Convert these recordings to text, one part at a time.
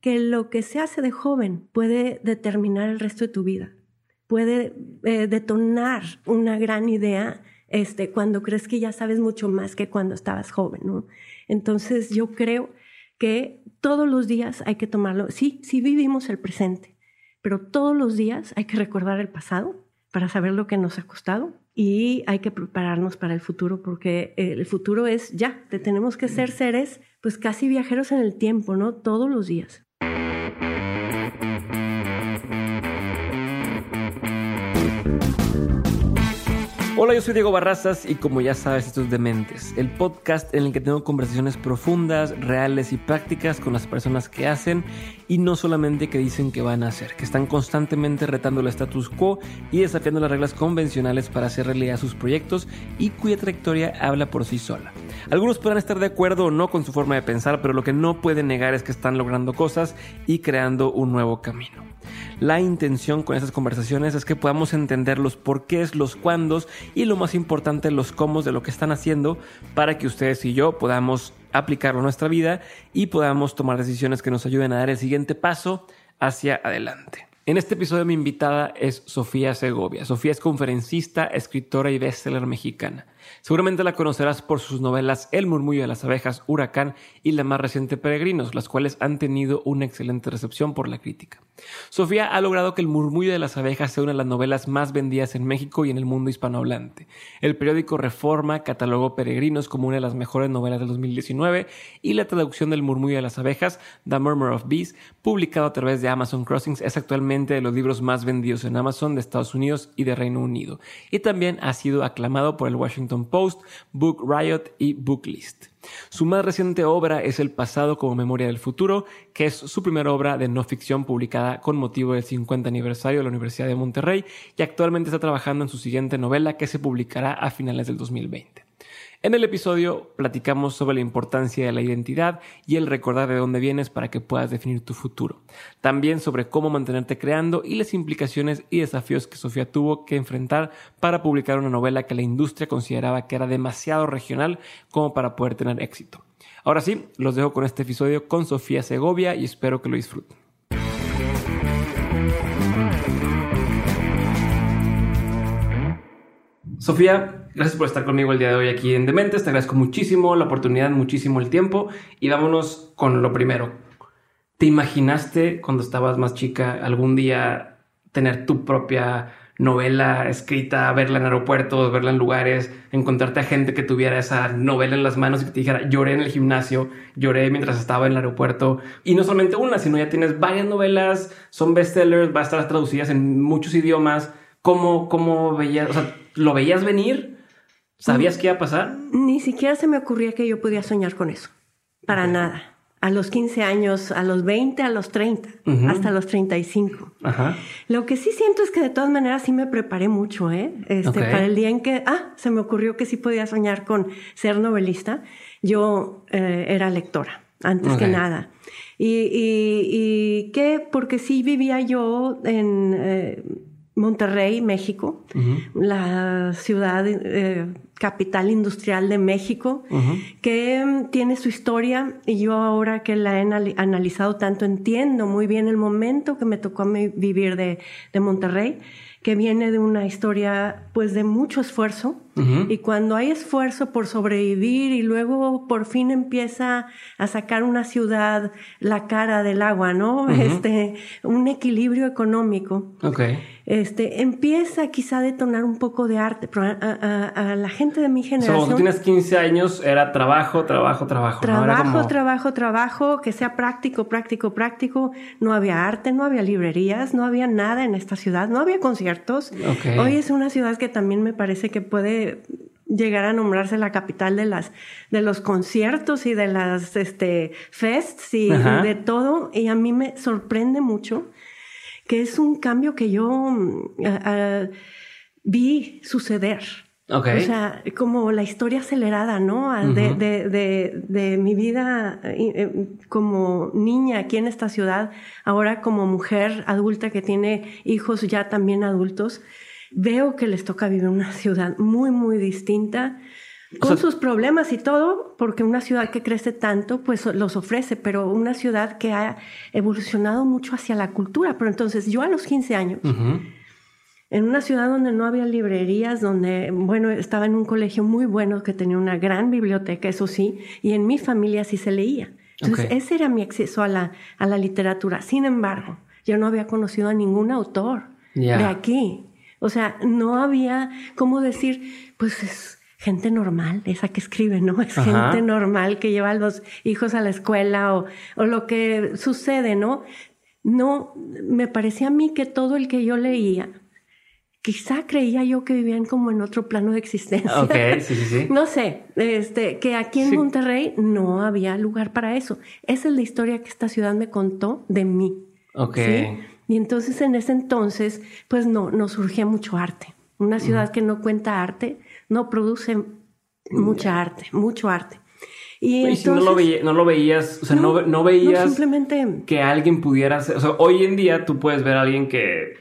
que lo que se hace de joven puede determinar el resto de tu vida. Puede eh, detonar una gran idea este, cuando crees que ya sabes mucho más que cuando estabas joven. ¿no? Entonces yo creo que todos los días hay que tomarlo. Sí, sí vivimos el presente, pero todos los días hay que recordar el pasado para saber lo que nos ha costado y hay que prepararnos para el futuro porque el futuro es ya, tenemos que ser seres pues casi viajeros en el tiempo, ¿no? Todos los días. Hola, yo soy Diego Barrazas y como ya sabes, esto es Dementes, el podcast en el que tengo conversaciones profundas, reales y prácticas con las personas que hacen y no solamente que dicen que van a hacer, que están constantemente retando el status quo y desafiando las reglas convencionales para hacer realidad sus proyectos y cuya trayectoria habla por sí sola. Algunos podrán estar de acuerdo o no con su forma de pensar, pero lo que no pueden negar es que están logrando cosas y creando un nuevo camino. La intención con estas conversaciones es que podamos entender los porqués, los cuándos y lo más importante, los cómo de lo que están haciendo para que ustedes y yo podamos aplicarlo a nuestra vida y podamos tomar decisiones que nos ayuden a dar el siguiente paso hacia adelante. En este episodio mi invitada es Sofía Segovia. Sofía es conferencista, escritora y bestseller mexicana. Seguramente la conocerás por sus novelas El murmullo de las abejas, Huracán y la más reciente Peregrinos, las cuales han tenido una excelente recepción por la crítica. Sofía ha logrado que El murmullo de las abejas sea una de las novelas más vendidas en México y en el mundo hispanohablante. El periódico Reforma catalogó Peregrinos como una de las mejores novelas del 2019 y la traducción del murmullo de las abejas, The Murmur of Bees, publicado a través de Amazon Crossings, es actualmente de los libros más vendidos en Amazon de Estados Unidos y de Reino Unido. Y también ha sido aclamado por el Washington Post, Book Riot y Booklist. Su más reciente obra es El pasado como memoria del futuro, que es su primera obra de no ficción publicada con motivo del 50 aniversario de la Universidad de Monterrey y actualmente está trabajando en su siguiente novela que se publicará a finales del 2020. En el episodio platicamos sobre la importancia de la identidad y el recordar de dónde vienes para que puedas definir tu futuro. También sobre cómo mantenerte creando y las implicaciones y desafíos que Sofía tuvo que enfrentar para publicar una novela que la industria consideraba que era demasiado regional como para poder tener éxito. Ahora sí, los dejo con este episodio con Sofía Segovia y espero que lo disfruten. Sofía, gracias por estar conmigo el día de hoy aquí en Dementes. Te agradezco muchísimo la oportunidad, muchísimo el tiempo. Y vámonos con lo primero. ¿Te imaginaste cuando estabas más chica algún día tener tu propia novela escrita, verla en aeropuertos, verla en lugares, encontrarte a gente que tuviera esa novela en las manos y que te dijera, lloré en el gimnasio, lloré mientras estaba en el aeropuerto. Y no solamente una, sino ya tienes varias novelas, son bestsellers, va a estar traducidas en muchos idiomas. ¿Cómo, cómo veías? O sea, ¿Lo veías venir? ¿Sabías qué iba a pasar? Ni siquiera se me ocurría que yo podía soñar con eso. Para nada. A los 15 años, a los 20, a los 30, hasta los 35. Ajá. Lo que sí siento es que de todas maneras sí me preparé mucho, ¿eh? Este, Para el día en que, ah, se me ocurrió que sí podía soñar con ser novelista. Yo eh, era lectora, antes que nada. Y, y, que, porque sí vivía yo en... Eh, Monterrey, México, la ciudad eh, capital industrial de México, que mm, tiene su historia. Y yo ahora que la he analizado tanto entiendo muy bien el momento que me tocó vivir de, de Monterrey, que viene de una historia pues de mucho esfuerzo. Y cuando hay esfuerzo por sobrevivir y luego por fin empieza a sacar una ciudad la cara del agua, ¿no? Este, un equilibrio económico. Okay este, empieza quizá a detonar un poco de arte, pero a, la gente de mi generación... cuando tú tienes 15 años era trabajo, trabajo, trabajo. Trabajo, trabajo, trabajo, que sea práctico, práctico, práctico. No había arte, no había librerías, no había nada en esta ciudad, no había conciertos. Hoy es una ciudad que también me parece que puede llegar a nombrarse la capital de las de los conciertos y de las este fests y de todo y a mí me sorprende mucho que es un cambio que yo mm, vi suceder. O sea, como la historia acelerada, ¿no? de, de, de, mi vida eh, como niña aquí en esta ciudad, ahora como mujer adulta que tiene hijos ya también adultos, veo que les toca vivir una ciudad muy, muy distinta, con sus problemas y todo, porque una ciudad que crece tanto, pues los ofrece, pero una ciudad que ha evolucionado mucho hacia la cultura. Pero entonces yo a los 15 años en una ciudad donde no había librerías, donde, bueno, estaba en un colegio muy bueno que tenía una gran biblioteca, eso sí, y en mi familia sí se leía. Entonces, ese era mi acceso a la, a la literatura. Sin embargo, yo no había conocido a ningún autor de aquí. O sea, no había, ¿cómo decir? Pues es gente normal, esa que escribe, ¿no? Es gente normal que lleva a los hijos a la escuela o, o lo que sucede, ¿no? No, me parecía a mí que todo el que yo leía quizá creía yo que vivían como en otro plano de existencia. Ok, sí, sí, sí. No sé, este, que aquí en Monterrey no había lugar para eso. Esa es la historia que esta ciudad me contó de mí. Ok. Y entonces en ese entonces, pues no, no surgía mucho arte. Una ciudad que no cuenta arte, no produce mucha arte, mucho arte. Y, entonces, si no lo, no lo, veías, o sea, no, no, veías simplemente... que alguien pudiera hacer, o sea, hoy en día tú puedes ver a alguien que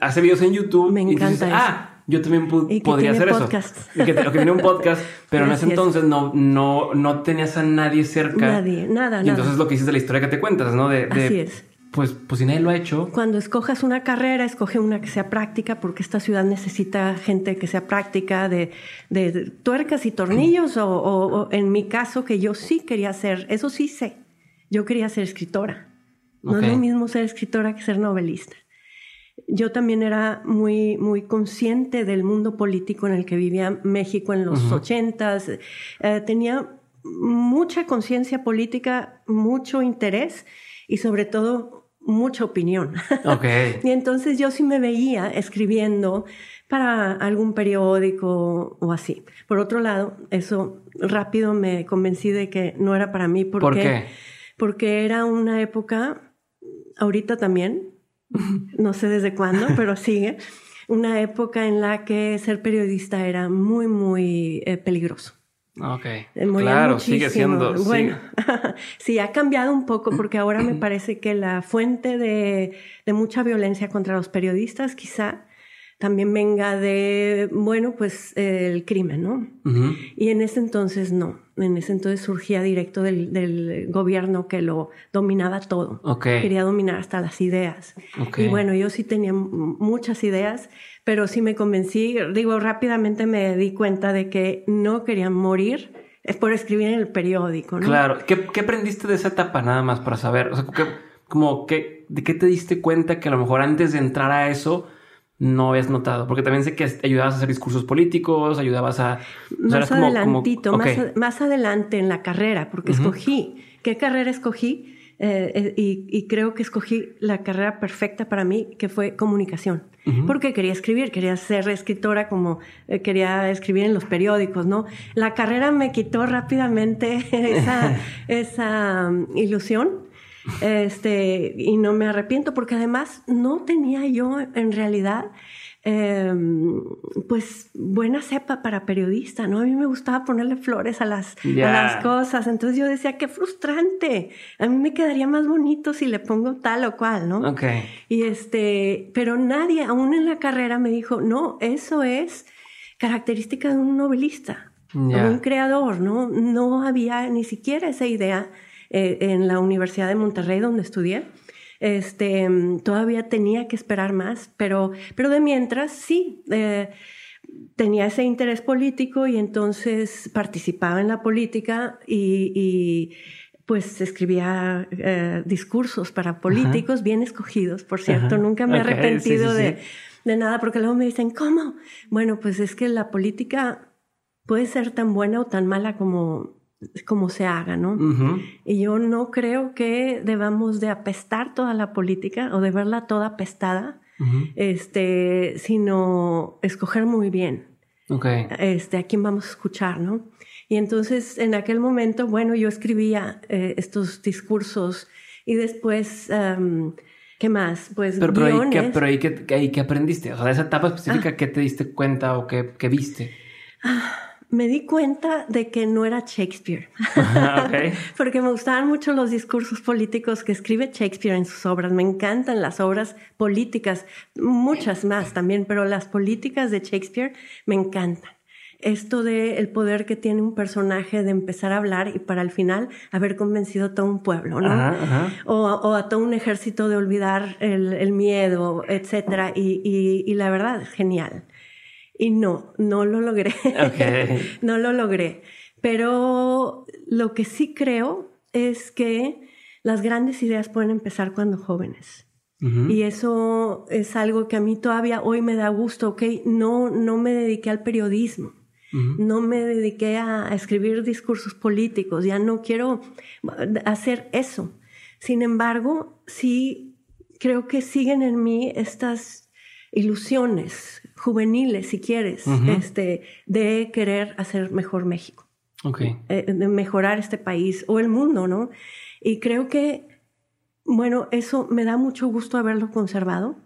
hace videos en YouTube. Me encanta. ah, yo también podría hacer eso. que, que tiene un podcast, pero en ese entonces no, no, no tenías a nadie cerca. Nadie, nada, y entonces lo que dices de la historia que te cuentas, ¿no? De, Así es. Pues, pues si nadie lo ha hecho. Cuando escojas una carrera, escoge una que sea práctica, porque esta ciudad necesita gente que sea práctica de, de tuercas y tornillos, o, o, en mi caso, que yo sí quería ser, eso sí sé, yo quería ser escritora. No es lo mismo ser escritora que ser novelista yo también era muy, muy consciente del mundo político en el que vivía México en los ochentas. Eh, tenía mucha conciencia política, mucho interés y sobre todo mucha opinión. Okay. y entonces yo sí me veía escribiendo para algún periódico o así. Por otro lado, eso rápido me convencí de que no era para mí porque, ¿Por qué? porque era una época, ahorita también, no sé desde cuándo, pero sigue, una época en la que ser periodista era muy, muy eh, peligroso. Ok. Eh, claro, sigue siendo. Bueno, sí, ha cambiado un poco porque ahora me parece que la fuente de, de mucha violencia contra los periodistas quizá también venga de, bueno, pues el crimen, ¿no? Y en ese entonces no, en ese entonces surgía directo del, gobierno que lo dominaba todo. Quería dominar hasta las ideas. Y bueno, yo sí tenía muchas ideas, pero sí me convencí, digo, rápidamente me di cuenta de que no querían morir es por escribir en el periódico, ¿no? Claro. ¿Qué, qué aprendiste de esa etapa nada más para saber? O sea, como, ¿de qué te diste cuenta que a lo mejor antes de entrar a eso no habías notado? Porque también sé que ayudabas a hacer discursos políticos, ayudabas a... Más adelantito, más, adelante en la carrera, porque escogí. ¿Qué carrera escogí? Eh, eh, y, creo que escogí la carrera perfecta para mí, que fue comunicación. Porque quería escribir, quería ser escritora como eh, quería escribir en los periódicos, ¿no? La carrera me quitó rápidamente esa, esa um, ilusión este, y no me arrepiento porque además no tenía yo en realidad em, pues buena cepa para periodista, ¿no? A mí me gustaba ponerle flores a las, a las cosas, entonces yo decía, qué frustrante, a mí me quedaría más bonito si le pongo tal o cual, ¿no? Ok. Y este, pero nadie, aún en la carrera, me dijo, no, eso es característica de un novelista, de un creador, ¿no? No había ni siquiera esa idea eh, en la Universidad de Monterrey, donde estudié. Este, todavía tenía que esperar más, pero, pero de mientras sí. Eh, tenía ese interés político y entonces participaba en la política y, pues escribía eh, discursos para políticos bien escogidos, por cierto, nunca me he arrepentido De, de, nada, porque luego me dicen, ¿cómo? Bueno, pues es que la política puede ser tan buena o tan mala como, como se haga, ¿no? Y yo no creo que debamos de apestar toda la política o de verla toda apestada, este, sino escoger muy bien. Este, ¿A quién vamos a escuchar, no? Y entonces, en aquel momento, bueno, yo escribía eh, estos discursos y después... ¿Qué más? Pues pero, pero, ahí, ¿qué, pero ahí, ¿qué, aprendiste? O sea, de esa etapa específica, ah. ¿qué te diste cuenta o qué, qué viste? Ah, me di cuenta de que no era Shakespeare. Porque me gustaban mucho los discursos políticos que escribe Shakespeare en sus obras. Me encantan las obras políticas, muchas más también, pero las políticas de Shakespeare me encantan esto de el poder que tiene un personaje de empezar a hablar y para el final haber convencido a todo un pueblo, ¿no? O, a todo un ejército de olvidar el, miedo, etcétera. Y, la verdad, genial. Y no, no lo logré. no lo logré. Pero lo que sí creo es que las grandes ideas pueden empezar cuando jóvenes. Y eso es algo que a mí todavía hoy me da gusto, ¿ok? No, no me dediqué al periodismo no me dediqué a, escribir discursos políticos, ya no quiero hacer eso. Sin embargo, sí creo que siguen en mí estas ilusiones juveniles, si quieres, este, de querer hacer mejor México. Eh, de mejorar este país o el mundo, ¿no? Y creo que, bueno, eso me da mucho gusto haberlo conservado,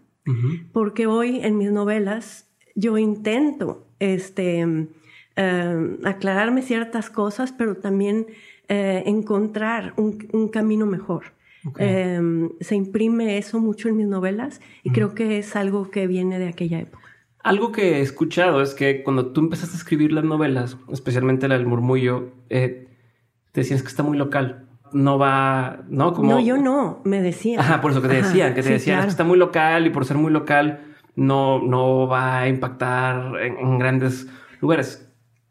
porque hoy en mis novelas yo intento, este, Em, aclararme ciertas cosas, pero también eh, encontrar un, camino mejor. Em, se imprime eso mucho en mis novelas y creo que es algo que viene de aquella época. Algo que he escuchado es que cuando tú empezaste a escribir las novelas, especialmente la del murmullo, eh, te decías que está muy local. No va, ¿no? Como... No, yo no, me decían. Ajá, por eso que te decían, que te decían que está muy local y por ser muy local no, no va a impactar en grandes lugares.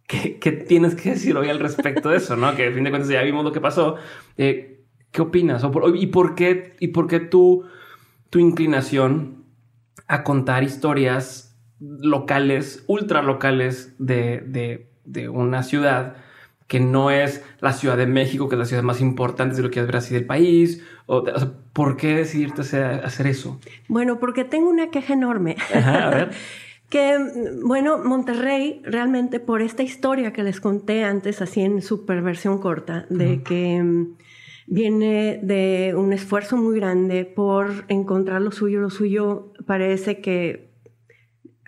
¿qué, tienes que decir hoy al respecto de eso? ¿no? Que a fin de cuentas ya vimos lo que pasó. Eh, ¿Qué opinas? y, por qué, ¿Y por qué tu, tu inclinación a contar historias locales, ultra locales de, de, una ciudad que no es la Ciudad de México, que es la ciudad más importante de lo que es ver así del país? O, ¿Por qué decidirte hacer, hacer, eso? Bueno, porque tengo una queja enorme. Ajá, a ver. Que, bueno, Monterrey, realmente por esta historia que les conté antes, así en super versión corta, de que viene de un esfuerzo muy grande por encontrar lo suyo. Lo suyo parece que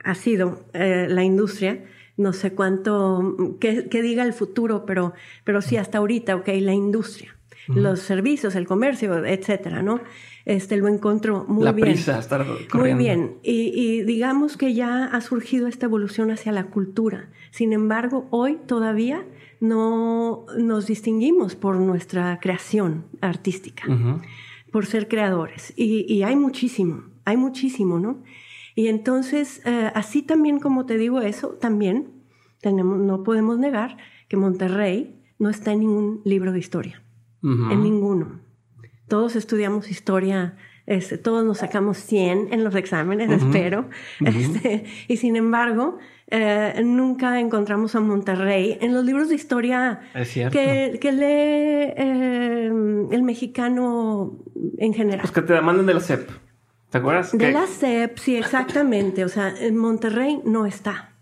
ha sido eh, la industria. No sé cuánto, qué, diga el futuro, pero, pero sí hasta ahorita, ok, la industria, los servicios, el comercio, etcétera, ¿no? este, lo encontró muy la bien. Prisa, estar Muy bien. Y, digamos que ya ha surgido esta evolución hacia la cultura. Sin embargo, hoy todavía no nos distinguimos por nuestra creación artística, por ser creadores. Y, hay muchísimo, hay muchísimo, ¿no? Y entonces, eh, así también como te digo eso, también tenemos, no podemos negar que Monterrey no está en ningún libro de historia, en ninguno. Todos estudiamos historia, este, todos nos sacamos 100 en los exámenes, espero, este, y sin embargo, eh, nunca encontramos a Monterrey en los libros de historia que, que, lee eh, el mexicano en general. Los que te mandan de la CEP. ¿Te acuerdas? De la CEP, sí, exactamente. O sea, en Monterrey no está.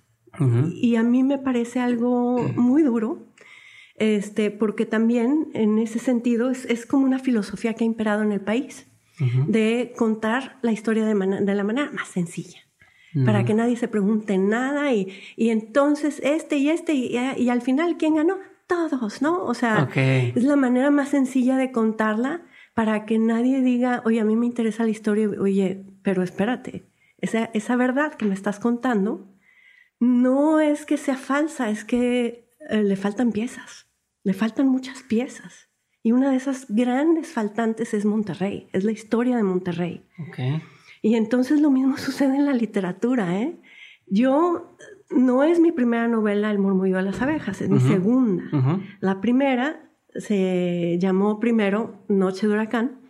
Y a mí me parece algo muy duro este, porque también en ese sentido es, como una filosofía que ha imperado en el país, de contar la historia de, la manera más sencilla, para que nadie se pregunte nada y, entonces este y este y, al final, ¿quién ganó? Todos, ¿no? O sea, es la manera más sencilla de contarla para que nadie diga, oye, a mí me interesa la historia, oye, pero espérate, esa, esa verdad que me estás contando no es que sea falsa, es que eh, le faltan piezas. Le faltan muchas piezas. Y una de esas grandes faltantes es Monterrey, es la historia de Monterrey. Y entonces lo mismo sucede en la literatura. ¿eh? Yo, no es mi primera novela El murmullo de las abejas, es mi segunda. La primera se llamó primero Noche de Huracán.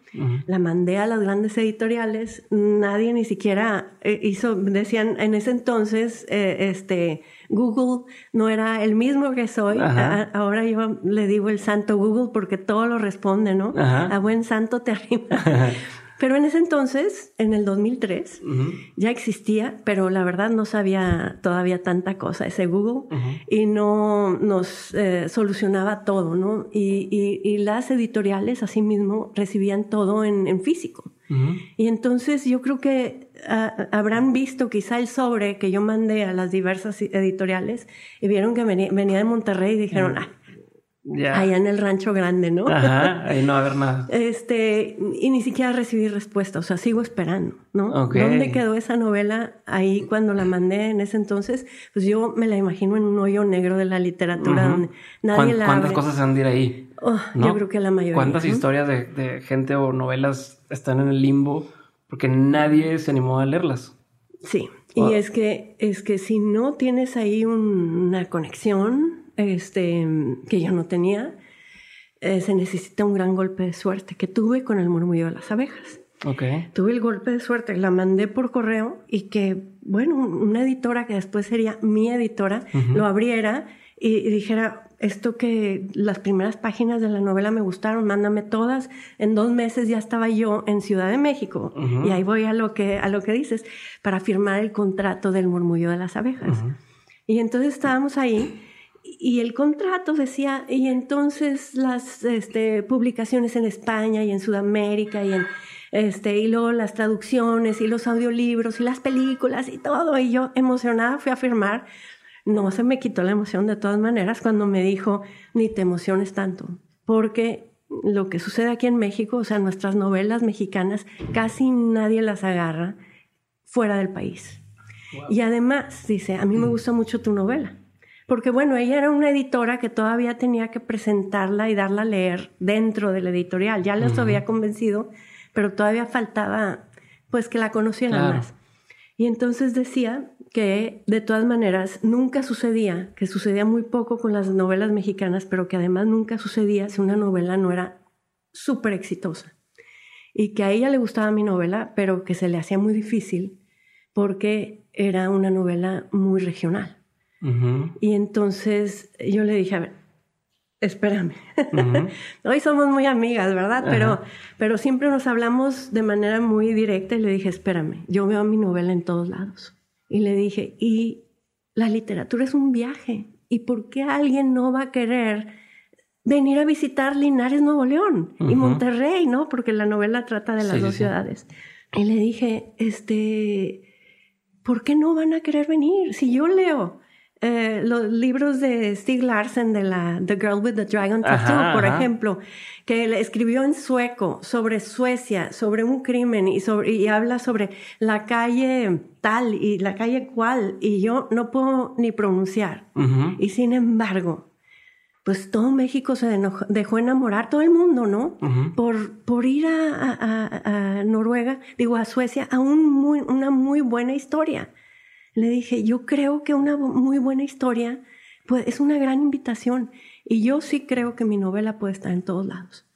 La mandé a las grandes editoriales, nadie ni siquiera eh, hizo, decían en ese entonces, eh, este, Google no era el mismo que soy. ahora yo le digo el santo Google porque todo lo responde, ¿no? A buen santo te arriba. Pero en ese entonces, en el 2003, ya existía, pero la verdad no sabía todavía tanta cosa ese Google y no nos eh, solucionaba todo, ¿no? Y, y, las editoriales asimismo recibían todo en, en físico. Y entonces yo creo que ah, habrán visto quizá el sobre que yo mandé a las diversas editoriales y vieron que venía, de Monterrey y dijeron, ah, Allá en el rancho grande, ¿no? Ajá, ahí no va a haber nada. Este, y ni siquiera recibí respuesta, o sea, sigo esperando, ¿no? ¿Dónde quedó esa novela ahí cuando la mandé en ese entonces? Pues yo me la imagino en un hoyo negro de la literatura donde nadie la ¿Cuántas cosas se han de ir ahí? Oh, yo creo que la mayoría. ¿Cuántas historias de, gente o novelas están en el limbo porque nadie se animó a leerlas? Sí, y es que, es que si no tienes ahí una conexión este, que yo no tenía, eh, se necesita un gran golpe de suerte que tuve con el murmullo de las abejas. Okay. Tuve el golpe de suerte, la mandé por correo y que, bueno, una editora que después sería mi editora, lo abriera y, dijera, esto que las primeras páginas de la novela me gustaron, mándame todas. En dos meses ya estaba yo en Ciudad de México y ahí voy a lo que, a lo que dices, para firmar el contrato del murmullo de las abejas. Y entonces estábamos ahí y el contrato decía, y entonces las este, publicaciones en España y en Sudamérica y en este, y luego las traducciones y los audiolibros y las películas y todo. Y yo emocionada fui a firmar. No se me quitó la emoción de todas maneras cuando me dijo, ni te emociones tanto, porque lo que sucede aquí en México, o sea, nuestras novelas mexicanas, casi nadie las agarra fuera del país. Y además, dice, a mí me mm. gusta mucho tu novela porque bueno, ella era una editora que todavía tenía que presentarla y darla a leer dentro de la editorial. Ya les había convencido, pero todavía faltaba pues que la conocieran más. Y entonces decía que de todas maneras nunca sucedía, que sucedía muy poco con las novelas mexicanas, pero que además nunca sucedía si una novela no era súper exitosa. Y que a ella le gustaba mi novela, pero que se le hacía muy difícil porque era una novela muy regional. Y entonces yo le dije, a ver, espérame. Hoy somos muy amigas, ¿verdad? Pero, pero siempre nos hablamos de manera muy directa y le dije, espérame, yo veo mi novela en todos lados. Y le dije, y la literatura es un viaje. ¿Y por qué alguien no va a querer venir a visitar Linares, Nuevo León y Monterrey, ¿no? Porque la novela trata de las dos ciudades. Y le dije, este, ¿por qué no van a querer venir? Si yo leo eh, los libros de Stieg Larsen de la The Girl with the Dragon Tattoo, por ejemplo, que escribió en sueco sobre Suecia, sobre un crimen y, sobre, y habla sobre la calle tal y la calle cual, y yo no puedo ni pronunciar. Y sin embargo, pues todo México se dejó enamorar, todo el mundo, ¿no? por, por ir a, Noruega, digo, a Suecia, a un muy, una muy buena historia le dije, yo creo que una muy buena historia pues, es una gran invitación y yo sí creo que mi novela puede estar en todos lados.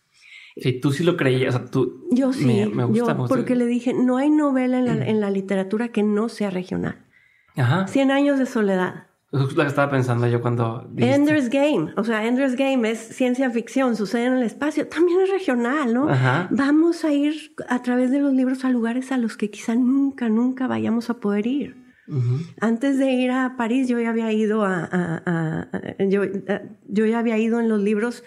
Sí, tú sí lo creías, o sea, tú... Yo sí, me, gusta yo, porque le dije, no hay novela en la, mm. en la, literatura que no sea regional. Ajá. Cien años de soledad. Es lo que estaba pensando yo cuando... Dijiste. Ender's Game, o sea, Ender's Game es ciencia ficción, sucede en el espacio, también es regional, ¿no? Ajá. Vamos a ir a través de los libros a lugares a los que quizá nunca, nunca vayamos a poder ir. Antes de ir a París, yo ya había ido a, yo, ya había ido en los libros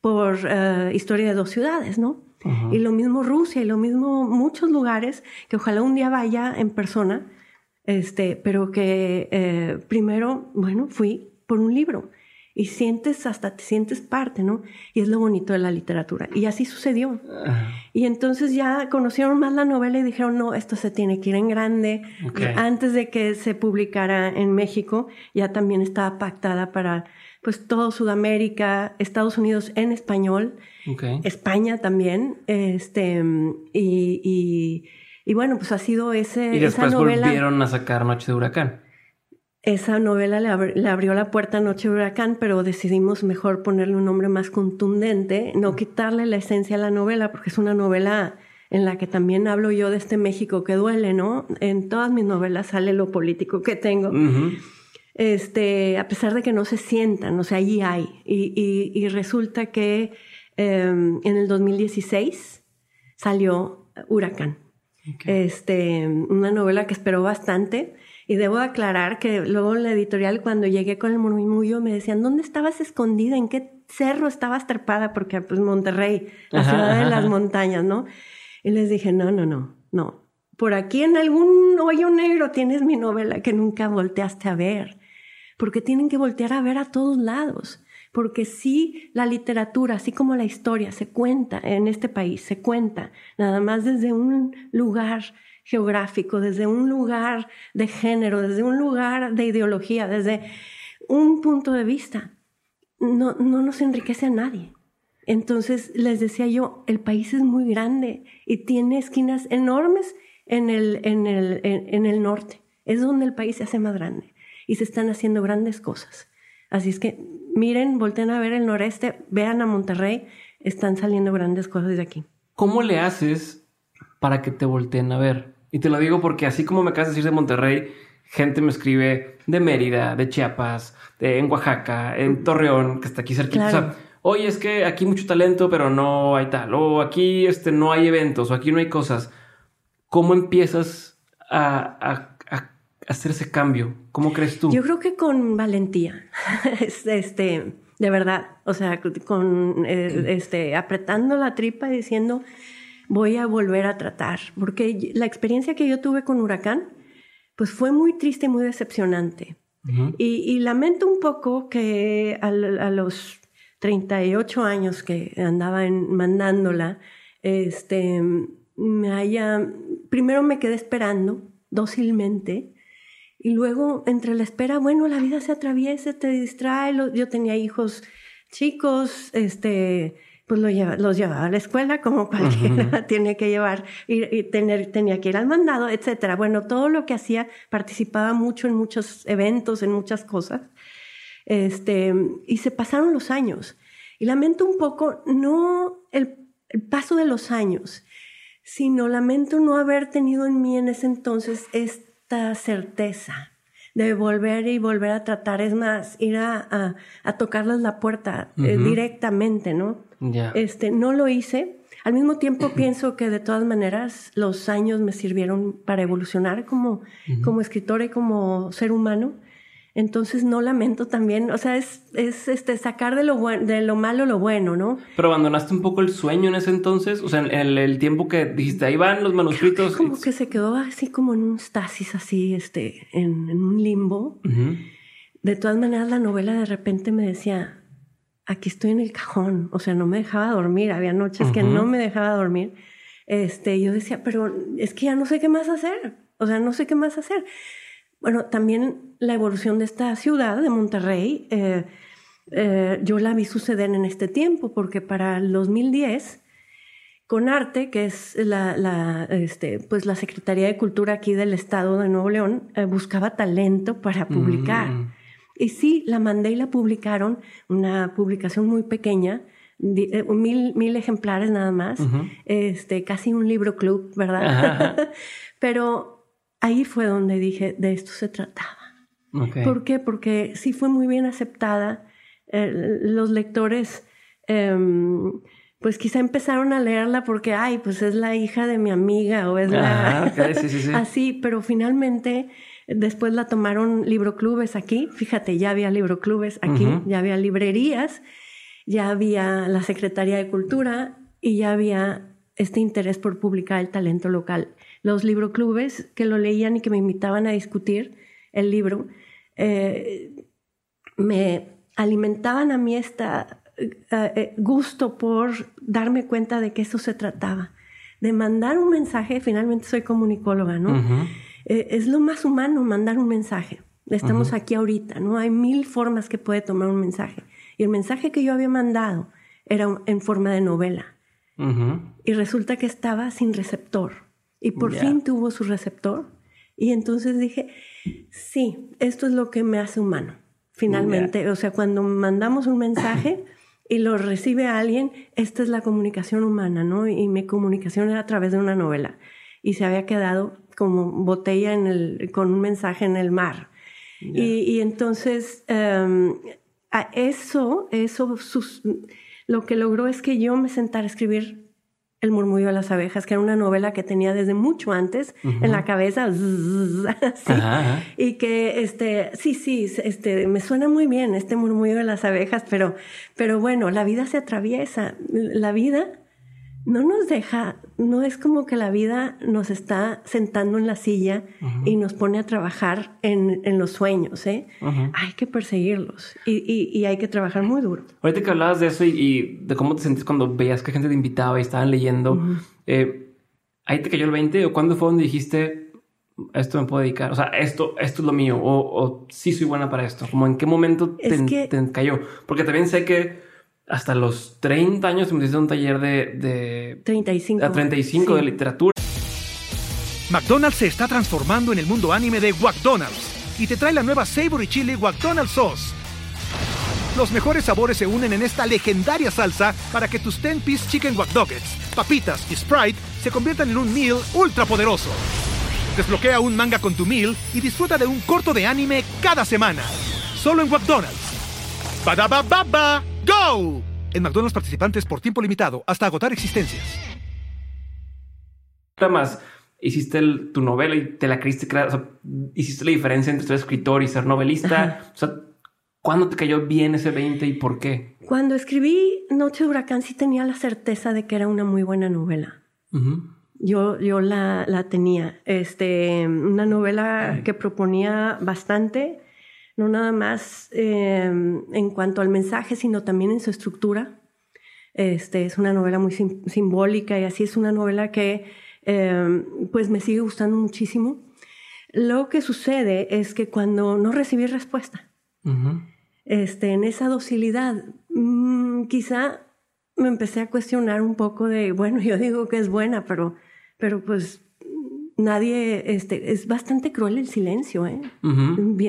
por eh, historia de dos ciudades, ¿no? Y lo mismo Rusia y lo mismo muchos lugares que ojalá un día vaya en persona, este, pero que eh, primero, bueno, fui por un libro y sientes hasta te sientes parte, ¿no? Y es lo bonito de la literatura. Y así sucedió. Y entonces ya conocieron más la novela y dijeron, no, esto se tiene que ir en grande. Antes de que se publicara en México, ya también estaba pactada para pues todo Sudamérica, Estados Unidos en español, España también, este, y, y, bueno, pues ha sido ese, y después esa novela. volvieron a sacar Noche de Huracán esa novela le, abrió la puerta a Noche Huracán, pero decidimos mejor ponerle un nombre más contundente, no quitarle la esencia a la novela, porque es una novela en la que también hablo yo de este México que duele, ¿no? En todas mis novelas sale lo político que tengo. Este, a pesar de que no se sientan, o sea, allí hay. Y, resulta que em, en el 2016 salió Huracán. Este, una novela que esperó bastante. Y debo aclarar que luego en la editorial, cuando llegué con el murmullo, me decían, ¿dónde estabas escondida? ¿En qué cerro estabas trepada? Porque, pues, Monterrey, la ciudad de las montañas, ¿no? Y les dije, no, no, no, no. Por aquí en algún hoyo negro tienes mi novela que nunca volteaste a ver. Porque tienen que voltear a ver a todos lados porque sí la literatura, así como la historia, se cuenta en este país, se cuenta nada más desde un lugar geográfico, desde un lugar de género, desde un lugar de ideología, desde un punto de vista. No, no nos enriquece a nadie. Entonces les decía yo, el país es muy grande y tiene esquinas enormes en el, en el, en el norte. Es donde el país se hace más grande y se están haciendo grandes cosas. Así es que miren, volteen a ver el noreste, vean a Monterrey, están saliendo grandes cosas de aquí. ¿Cómo le haces para que te volteen a ver? Y te lo digo porque así como me acabas de decir de Monterrey, gente me escribe de Mérida, de Chiapas, de, en Oaxaca, en Torreón, que está aquí cerquita. O sea, oye, es que aquí hay mucho talento, pero no hay tal. O aquí este, no hay eventos, o aquí no hay cosas. ¿Cómo empiezas a hacer ese cambio? ¿Cómo crees tú? Yo creo que con valentía, este, de verdad, o sea, con eh, este, apretando la tripa y diciendo, voy a volver a tratar, porque la experiencia que yo tuve con Huracán, pues fue muy triste y muy decepcionante. y, lamento un poco que a, a, los 38 años que andaba en, mandándola, este, me haya, primero me quedé esperando dócilmente y luego, entre la espera, bueno, la vida se atraviesa, te distrae. Yo tenía hijos chicos, este, pues lo los llevaba a la escuela como cualquiera tiene que llevar y, tener, tenía que ir al mandado, etcétera. Bueno, todo lo que hacía, participaba mucho en muchos eventos, en muchas cosas. Este, y se pasaron los años. Y lamento un poco, no el, el paso de los años, sino lamento no haber tenido en mí en ese entonces este certeza de volver y volver a tratar, es más, ir a, a, tocarles la puerta eh, directamente, ¿no? Este, no lo hice. Al mismo tiempo pienso que de todas maneras los años me sirvieron para evolucionar como, como escritora y como ser humano. Entonces no lamento también, o sea, es, es este, sacar de lo, de lo malo lo bueno, ¿no? Pero abandonaste un poco el sueño en ese entonces, o sea, en el, tiempo que dijiste, ahí van los manuscritos. como que se quedó así como en un stasis, así, este, en, un limbo. De todas maneras, la novela de repente me decía, aquí estoy en el cajón, o sea, no me dejaba dormir, había noches que no me dejaba dormir. Este, yo decía, pero es que ya no sé qué más hacer, o sea, no sé qué más hacer. Bueno, también la evolución de esta ciudad, de Monterrey, eh, eh, yo la vi suceder en este tiempo, porque para el 2010, con Arte, que es la, este, pues la Secretaría de Cultura aquí del Estado de Nuevo León, eh, buscaba talento para publicar. Mm. Y sí, la mandé y la publicaron, una publicación muy pequeña, mil, mil ejemplares nada más, este, casi un libro club, ¿verdad? Pero ahí fue donde dije, de esto se trataba. ¿Por qué? Porque sí fue muy bien aceptada. Eh, los lectores, em, pues quizá empezaron a leerla porque, ay, pues es la hija de mi amiga o es la... Así, pero finalmente después la tomaron libroclubes aquí. Fíjate, ya había libroclubes aquí, ya había librerías, ya había la Secretaría de Cultura y ya había este interés por publicar el talento local los libroclubes que lo leían y que me invitaban a discutir el libro, eh, me alimentaban a mí este gusto por darme cuenta de que eso se trataba, de mandar un mensaje, finalmente soy comunicóloga, ¿no? Es lo más humano mandar un mensaje. Estamos aquí ahorita, ¿no? Hay mil formas que puede tomar un mensaje. Y el mensaje que yo había mandado era en forma de novela. Y resulta que estaba sin receptor. Y por fin tuvo su receptor. Y entonces dije, sí, esto es lo que me hace humano, finalmente. O sea, cuando mandamos un mensaje y lo recibe alguien, esta es la comunicación humana, ¿no? Y mi comunicación era a través de una novela. Y se había quedado como botella en el, con un mensaje en el mar. Y, entonces, em, eso, eso lo que logró es que yo me sentara a escribir el murmullo de las abejas, que era una novela que tenía desde mucho antes en la cabeza, y que, este, sí, sí, este, me suena muy bien este murmullo de las abejas, pero, pero bueno, la vida se atraviesa, la vida no nos deja, no es como que la vida nos está sentando en la silla y nos pone a trabajar en, en los sueños, ¿eh? Hay que perseguirlos y, y, hay que trabajar muy duro. Ahorita que hablabas de eso y, de cómo te sentís cuando veías que gente te invitaba y estaban leyendo, eh, ¿ahí te cayó el 20 o cuándo fue donde dijiste, esto me puedo dedicar? O sea, esto, esto es lo mío o, o sí soy buena para esto. Como en qué momento te, te cayó? Porque también sé que hasta los 30 años me hiciste un taller de, de 35, a 35 de literatura. McDonald's se está transformando en el mundo anime de McDonald's y te trae la nueva Savory Chili McDonald's Sauce. Los mejores sabores se unen en esta legendaria salsa para que tus 10-piece chicken wack papitas y Sprite se conviertan en un meal ultra poderoso. Desbloquea un manga con tu meal y disfruta de un corto de anime cada semana. Solo en McDonald's. baba ¡Go! En McDonald's participantes por tiempo limitado hasta agotar existencias. más hiciste tu novela y te la creíste, o sea, hiciste la diferencia entre ser escritor y ser novelista. O sea, ¿cuándo te cayó bien ese 20 y por qué? Cuando escribí Noche de Huracán sí tenía la certeza de que era una muy buena novela. Yo, yo la, la, tenía. Este, una novela que proponía bastante no nada más em, en cuanto al mensaje, sino también en su estructura. Este, es una novela muy simbólica y así es una novela que em, pues me sigue gustando muchísimo. Lo que sucede es que cuando no recibí respuesta, este, en esa docilidad, mm, quizá me empecé a cuestionar un poco de, bueno, yo digo que es buena, pero, pero pues nadie, este, es bastante cruel el silencio, ¿eh?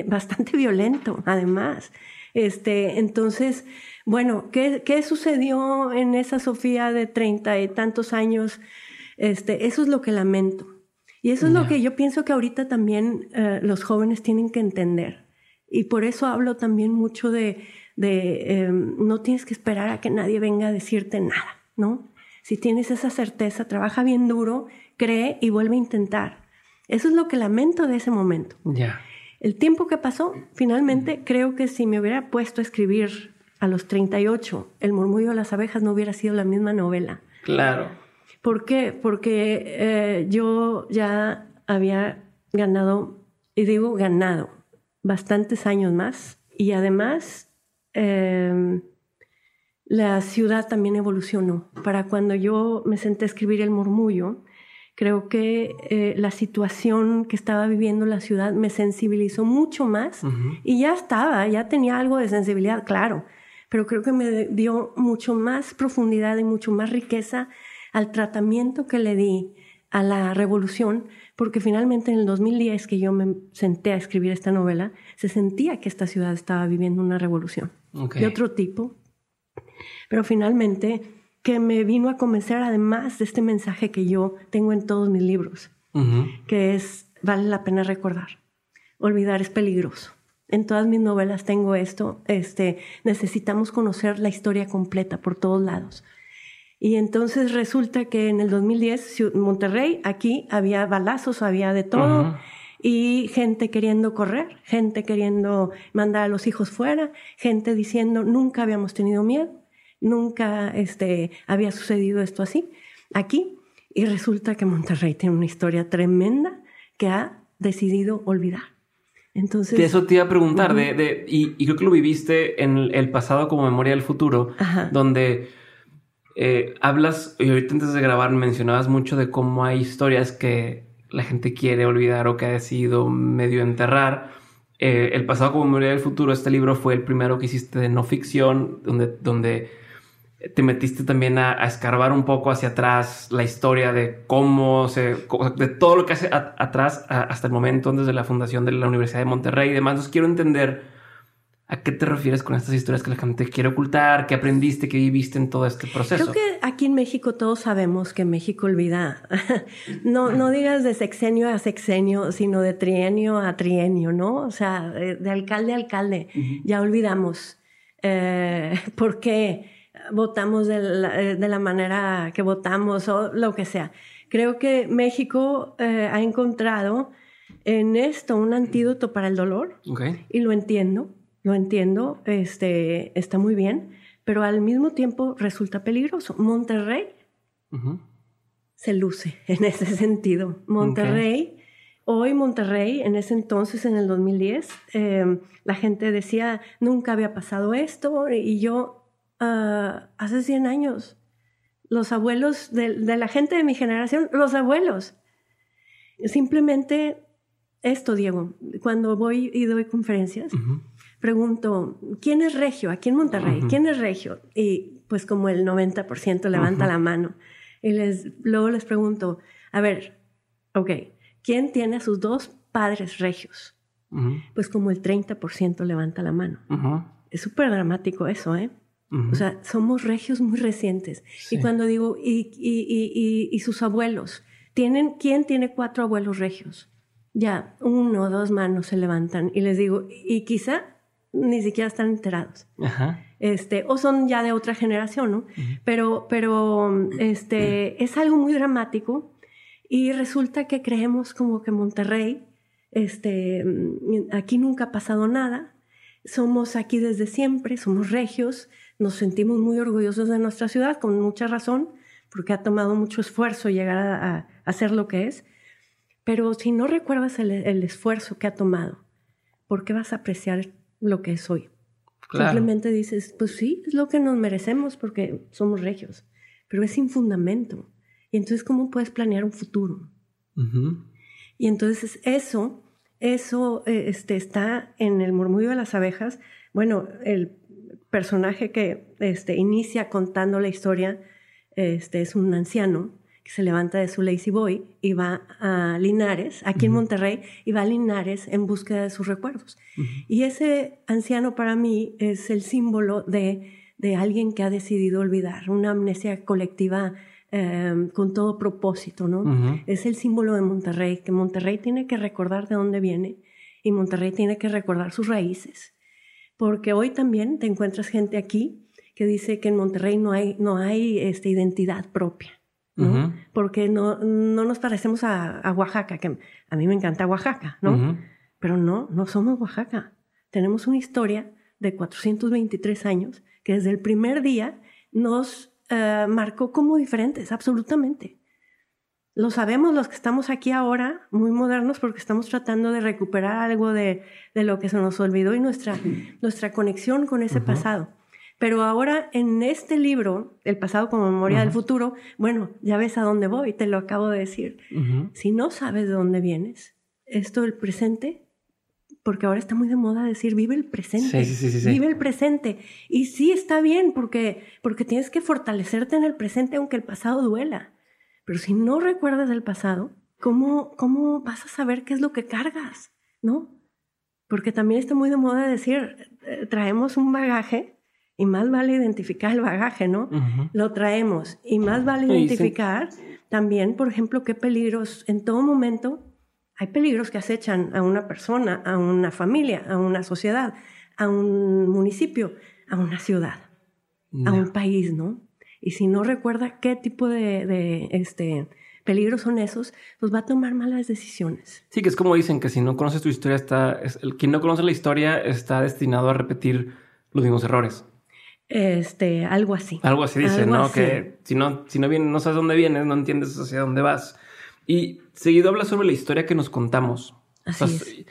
bastante violento, además. Este, entonces, bueno, ¿qué, ¿qué, sucedió en esa Sofía de treinta y tantos años? Este, eso es lo que lamento. Y eso es lo que yo pienso que ahorita también eh, los jóvenes tienen que entender. Y por eso hablo también mucho de, de em, no tienes que esperar a que nadie venga a decirte nada, ¿no? Si tienes esa certeza, trabaja bien duro cree y vuelve a intentar. Eso es lo que lamento de ese momento. Ya. El tiempo que pasó, finalmente, creo que si me hubiera puesto a escribir a los 38, El murmullo de las abejas no hubiera sido la misma novela. Claro. ¿Por qué? Porque eh, yo ya había ganado, y digo ganado, bastantes años más. Y además, em, la ciudad también evolucionó. Para cuando yo me senté a escribir El murmullo, Creo que eh, la situación que estaba viviendo la ciudad me sensibilizó mucho más y ya estaba, ya tenía algo de sensibilidad, claro, pero creo que me dio mucho más profundidad y mucho más riqueza al tratamiento que le di a la revolución, porque finalmente en el 2010 que yo me senté a escribir esta novela, se sentía que esta ciudad estaba viviendo una revolución de otro tipo, pero finalmente que me vino a convencer además de este mensaje que yo tengo en todos mis libros, que es, vale la pena recordar, olvidar es peligroso. En todas mis novelas tengo esto, este, necesitamos conocer la historia completa por todos lados. Y entonces resulta que en el 2010, Monterrey, aquí había balazos, había de todo. y gente queriendo correr, gente queriendo mandar a los hijos fuera, gente diciendo nunca habíamos tenido miedo. Nunca este, había sucedido esto así aquí. Y resulta que Monterrey tiene una historia tremenda que ha decidido olvidar. Entonces, de eso te iba a preguntar, de, y, creo que lo viviste en el pasado como Memoria del Futuro, donde eh, hablas, y ahorita antes de grabar mencionabas mucho de cómo hay historias que la gente quiere olvidar o que ha decidido medio enterrar. Eh, el pasado como Memoria del Futuro, este libro fue el primero que hiciste de no ficción, donde, donde te metiste también a, escarbar un poco hacia atrás la historia de cómo se, de todo lo que hace atrás hasta el momento, desde la fundación de la Universidad de Monterrey y demás. Entonces quiero entender a qué te refieres con estas historias que la gente quiere ocultar, qué aprendiste, qué viviste en todo este proceso. Creo que aquí en México todos sabemos que México olvida, no, no digas de sexenio a sexenio, sino de trienio a trienio, ¿no? O sea, de, alcalde a alcalde, ya olvidamos. Eh, ¿Por qué? Votamos de la, eh, de la, manera que votamos o lo que sea. Creo que México eh, ha encontrado en esto un antídoto para el dolor y lo entiendo, lo entiendo, este, está muy bien, pero al mismo tiempo resulta peligroso. Monterrey se luce en ese sentido. Monterrey, hoy Monterrey, en ese entonces, en el 2010, em, la gente decía, nunca había pasado esto, y yo, ah, hace 100 años, los abuelos de, la gente de mi generación, los abuelos, simplemente esto, Diego, cuando voy y doy conferencias, pregunto, ¿quién es regio aquí en Monterrey? ¿Quién es regio? Y pues como el 90% levanta la mano. Y les, luego les pregunto, a ver, ok, ¿quién tiene a sus dos padres regios? Pues como el 30% levanta la mano. Es súper dramático eso, ¿eh? O sea, somos regios muy recientes. Y cuando digo, y, y, y, sus abuelos, ¿tienen, ¿quién tiene cuatro abuelos regios? Ya, uno o dos manos se levantan y les digo, y quizá ni siquiera están enterados. Este, o son ya de otra generación, ¿no? Pero, pero este, es algo muy dramático y resulta que creemos como que Monterrey, este, aquí nunca ha pasado nada, somos aquí desde siempre, somos regios, nos sentimos muy orgullosos de nuestra ciudad, con mucha razón, porque ha tomado mucho esfuerzo llegar a, a, ser lo que es. Pero si no recuerdas el, el esfuerzo que ha tomado, ¿por qué vas a apreciar lo que soy. Simplemente dices, pues sí, es lo que nos merecemos porque somos regios, pero es sin fundamento. Y entonces, ¿cómo puedes planear un futuro? Y entonces eso, eso eh, este, está en el murmullo de las abejas. Bueno, el personaje que este, inicia contando la historia este, es un anciano que se levanta de su lazy boy y va a Linares, aquí en Monterrey, y va a Linares en búsqueda de sus recuerdos. Y ese anciano para mí es el símbolo de, de alguien que ha decidido olvidar, una amnesia colectiva em, con todo propósito, ¿no? Es el símbolo de Monterrey, que Monterrey tiene que recordar de dónde viene y Monterrey tiene que recordar sus raíces. Porque hoy también te encuentras gente aquí que dice que en Monterrey no hay, no hay esta identidad propia. Porque no, no nos parecemos a, Oaxaca, que a mí me encanta Oaxaca, ¿no? Pero no, no somos Oaxaca. Tenemos una historia de 423 años que desde el primer día nos eh, marcó como diferentes, absolutamente. Lo sabemos los que estamos aquí ahora, muy modernos, porque estamos tratando de recuperar algo de, de lo que se nos olvidó y nuestra, nuestra conexión con ese pasado. Pero ahora en este libro, El pasado como memoria del futuro, bueno, ya ves a dónde voy, te lo acabo de decir. Si no sabes de dónde vienes, esto del presente, porque ahora está muy de moda decir vive el presente, sí, sí, sí, vive el presente. Y sí está bien, porque, porque tienes que fortalecerte en el presente aunque el pasado duela. Pero si no recuerdas el pasado, ¿cómo, cómo vas a saber qué es lo que cargas? ¿No? Porque también está muy de moda decir, eh, traemos un bagaje y más vale identificar el bagaje, ¿no? Lo traemos. Y más vale identificar también, por ejemplo, qué peligros en todo momento hay peligros que acechan a una persona, a una familia, a una sociedad, a un municipio, a una ciudad, a un país, ¿no? Y si no recuerda qué tipo de, este, peligros son esos, pues va a tomar malas decisiones. Sí, que es como dicen que si no conoces tu historia, está, el, quien no conoce la historia está destinado a repetir los mismos errores. Este, algo así. Algo así dice, ¿no? Que si no, si no no sabes dónde vienes, no entiendes hacia dónde vas. Y seguido habla sobre la historia que nos contamos. Así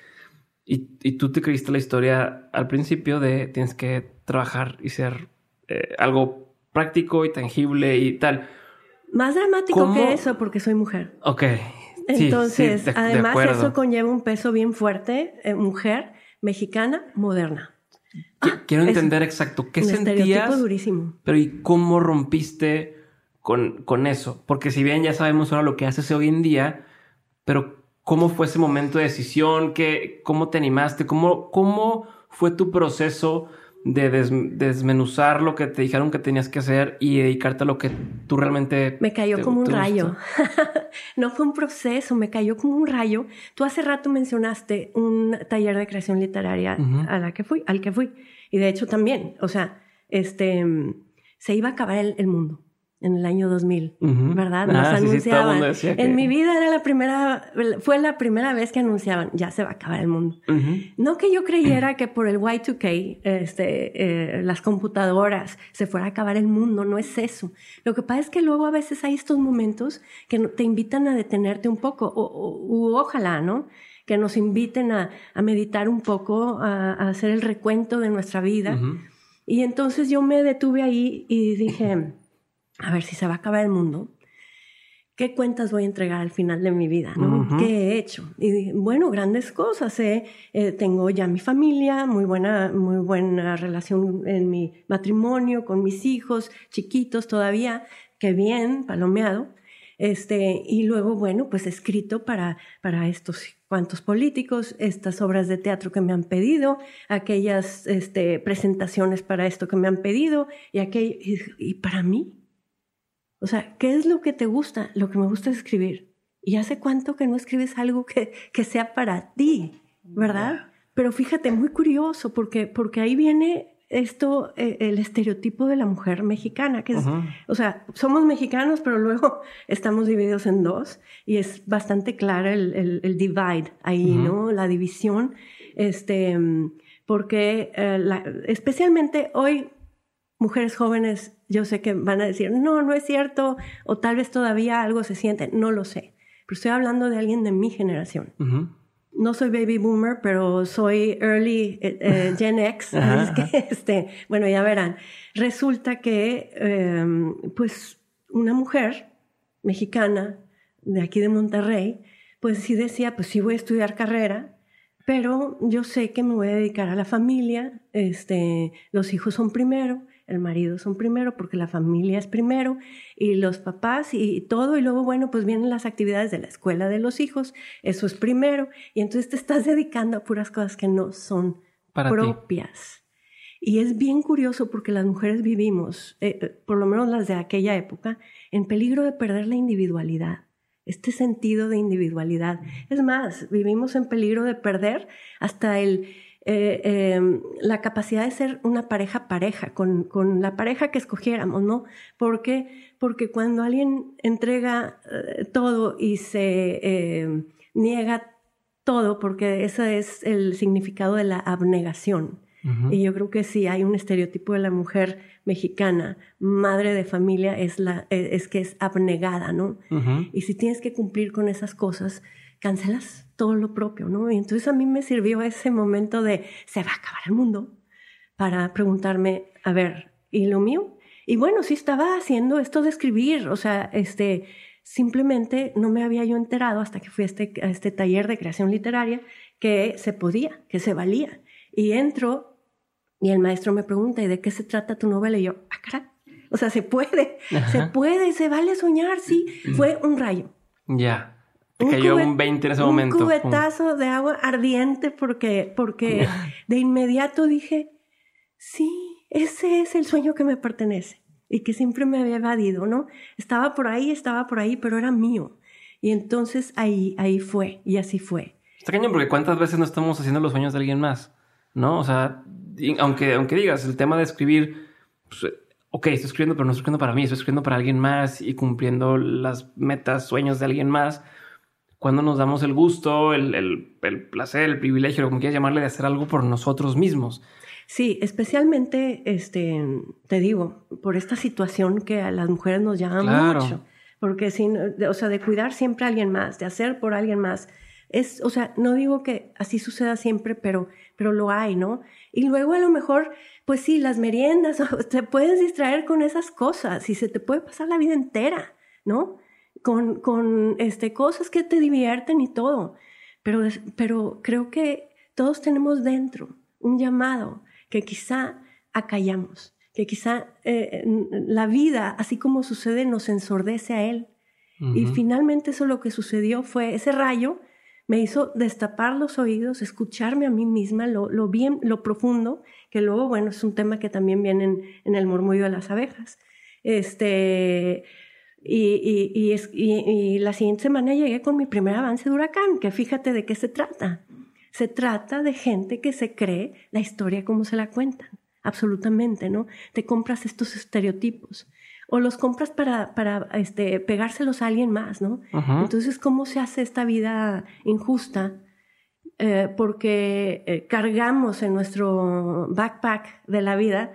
Y, y, tú te creíste la historia al principio de tienes que trabajar y ser eh, algo práctico y tangible y tal. Más dramático que eso porque soy mujer. Ok. Entonces, además eso conlleva un peso bien fuerte, eh, mujer mexicana moderna. Ah, quiero entender exacto qué sentías. durísimo. Pero ¿y cómo rompiste con, con eso? Porque si bien ya sabemos ahora lo que haces hoy en día, pero ¿cómo fue ese momento de decisión? ¿Qué, ¿Cómo te animaste? ¿Cómo, cómo fue tu proceso de desmenuzar lo que te dijeron que tenías que hacer y dedicarte a lo que tú realmente... Me cayó como un rayo. no fue un proceso, me cayó como un rayo. Tú hace rato mencionaste un taller de creación literaria a la que fui, al que fui. Y de hecho también, o sea, este, se iba a acabar el mundo en el año 2000, ¿verdad? Nos ah, anunciaban. En mi vida era la primera, fue la primera vez que anunciaban, ya se va a acabar el mundo. No que yo creyera que por el Y2K, este, eh, las computadoras, se fuera a acabar el mundo, no es eso. Lo que pasa es que luego a veces hay estos momentos que te invitan a detenerte un poco, o, ojalá, ¿no? Que nos inviten a, meditar un poco, a, hacer el recuento de nuestra vida. Y entonces yo me detuve ahí y dije a ver si se va a acabar el mundo, ¿qué cuentas voy a entregar al final de mi vida? ¿Qué he hecho? Y bueno, grandes cosas. ¿eh? ¿eh? tengo ya mi familia, muy buena, muy buena relación en mi matrimonio, con mis hijos, chiquitos todavía, qué bien, palomeado. Este, y luego, bueno, pues escrito para, para estos cuantos políticos, estas obras de teatro que me han pedido, aquellas este, presentaciones para esto que me han pedido, y para mí, o sea, ¿qué es lo que te gusta? Lo que me gusta es escribir. ¿Y hace cuánto que no escribes algo que, que sea para ti? ¿Verdad? Pero fíjate, muy curioso, porque, porque ahí viene esto, eh, el estereotipo de la mujer mexicana, que es, o sea, somos mexicanos, pero luego estamos divididos en dos, y es bastante clara el, el, divide ahí, ¿no? La división, este, porque eh, especialmente hoy mujeres jóvenes, yo sé que van a decir, no, no es cierto, o tal vez todavía algo se siente, no lo sé. Pero estoy hablando de alguien de mi generación. No soy baby boomer, pero soy early eh, eh, Gen X. que, este, bueno, ya verán. Resulta que, em, pues, una mujer mexicana de aquí de Monterrey, pues sí decía, pues sí voy a estudiar carrera, pero yo sé que me voy a dedicar a la familia, este, los hijos son primero, el marido son primero porque la familia es primero y los papás y todo y luego bueno pues vienen las actividades de la escuela de los hijos, eso es primero y entonces te estás dedicando a puras cosas que no son propias. Y es bien curioso porque las mujeres vivimos, eh, eh, por lo menos las de aquella época, en peligro de perder la individualidad este sentido de individualidad. Es más, vivimos en peligro de perder hasta el, eh, em, la capacidad de ser una pareja pareja, con, con, la pareja que escogiéramos, ¿no? Porque, porque cuando alguien entrega eh, todo y se em, niega todo, porque ese es el significado de la abnegación. Y yo creo que sí hay un estereotipo de la mujer mexicana, madre de familia, es, la, e, es que es abnegada, ¿no? Y si tienes que cumplir con esas cosas, cancelas todo lo propio, ¿no? Y entonces a mí me sirvió ese momento de se va a acabar el mundo para preguntarme, a ver, ¿y lo mío? Y bueno, sí estaba haciendo esto de escribir, o sea, este, simplemente no me había yo enterado hasta que fui a este, a este taller de creación literaria que se podía, que se valía. Y entro y el maestro me pregunta, ¿y de qué se trata tu novela? Y yo, ah, cara, o sea, se puede, se puede, se vale soñar, sí. Fue un rayo. Ya. Te cayó un 20 en ese momento. Un cubetazo de agua ardiente porque, porque de inmediato dije, sí, ese es el sueño que me pertenece y que siempre me había evadido, ¿no? Estaba por ahí, estaba por ahí, pero era mío. Y entonces ahí, ahí fue, y así fue. Está cañón porque cuántas veces no estamos haciendo los sueños de alguien más, ¿no? O sea, aunque, aunque digas, el tema de escribir, pues, ok, estoy escribiendo, pero no estoy escribiendo para mí, estoy escribiendo para alguien más y cumpliendo las metas, sueños de alguien más cuando nos damos el gusto, el, el, placer, el privilegio, como quieras llamarle, de hacer algo por nosotros mismos. Sí, especialmente, este, te digo, por esta situación que a las mujeres nos llama mucho. Porque, sin, o sea, de cuidar siempre a alguien más, de hacer por alguien más. Es, o sea, no digo que así suceda siempre, pero, pero lo hay, ¿no? Y luego a lo mejor, pues sí, las meriendas, te puedes distraer con esas cosas y se te puede pasar la vida entera, ¿no? Con, con este, cosas que te divierten y todo. Pero, pero creo que todos tenemos dentro un llamado que quizá acallamos, que quizá eh, la vida, así como sucede, nos ensordece a él. Y finalmente eso lo que sucedió fue ese rayo me hizo destapar los oídos, escucharme a mí misma, lo, lo bien, lo profundo, que luego, bueno, es un tema que también viene en, en el murmullo de las abejas. Este, y, y, y, la siguiente semana llegué con mi primer avance de huracán, que fíjate de qué se trata. Se trata de gente que se cree la historia como se la cuentan. absolutamente, ¿no? Te compras estos estereotipos o los compras para, para este, pegárselos a alguien más, ¿no? Entonces, ¿cómo se hace esta vida injusta? Eh, porque eh, cargamos en nuestro backpack de la vida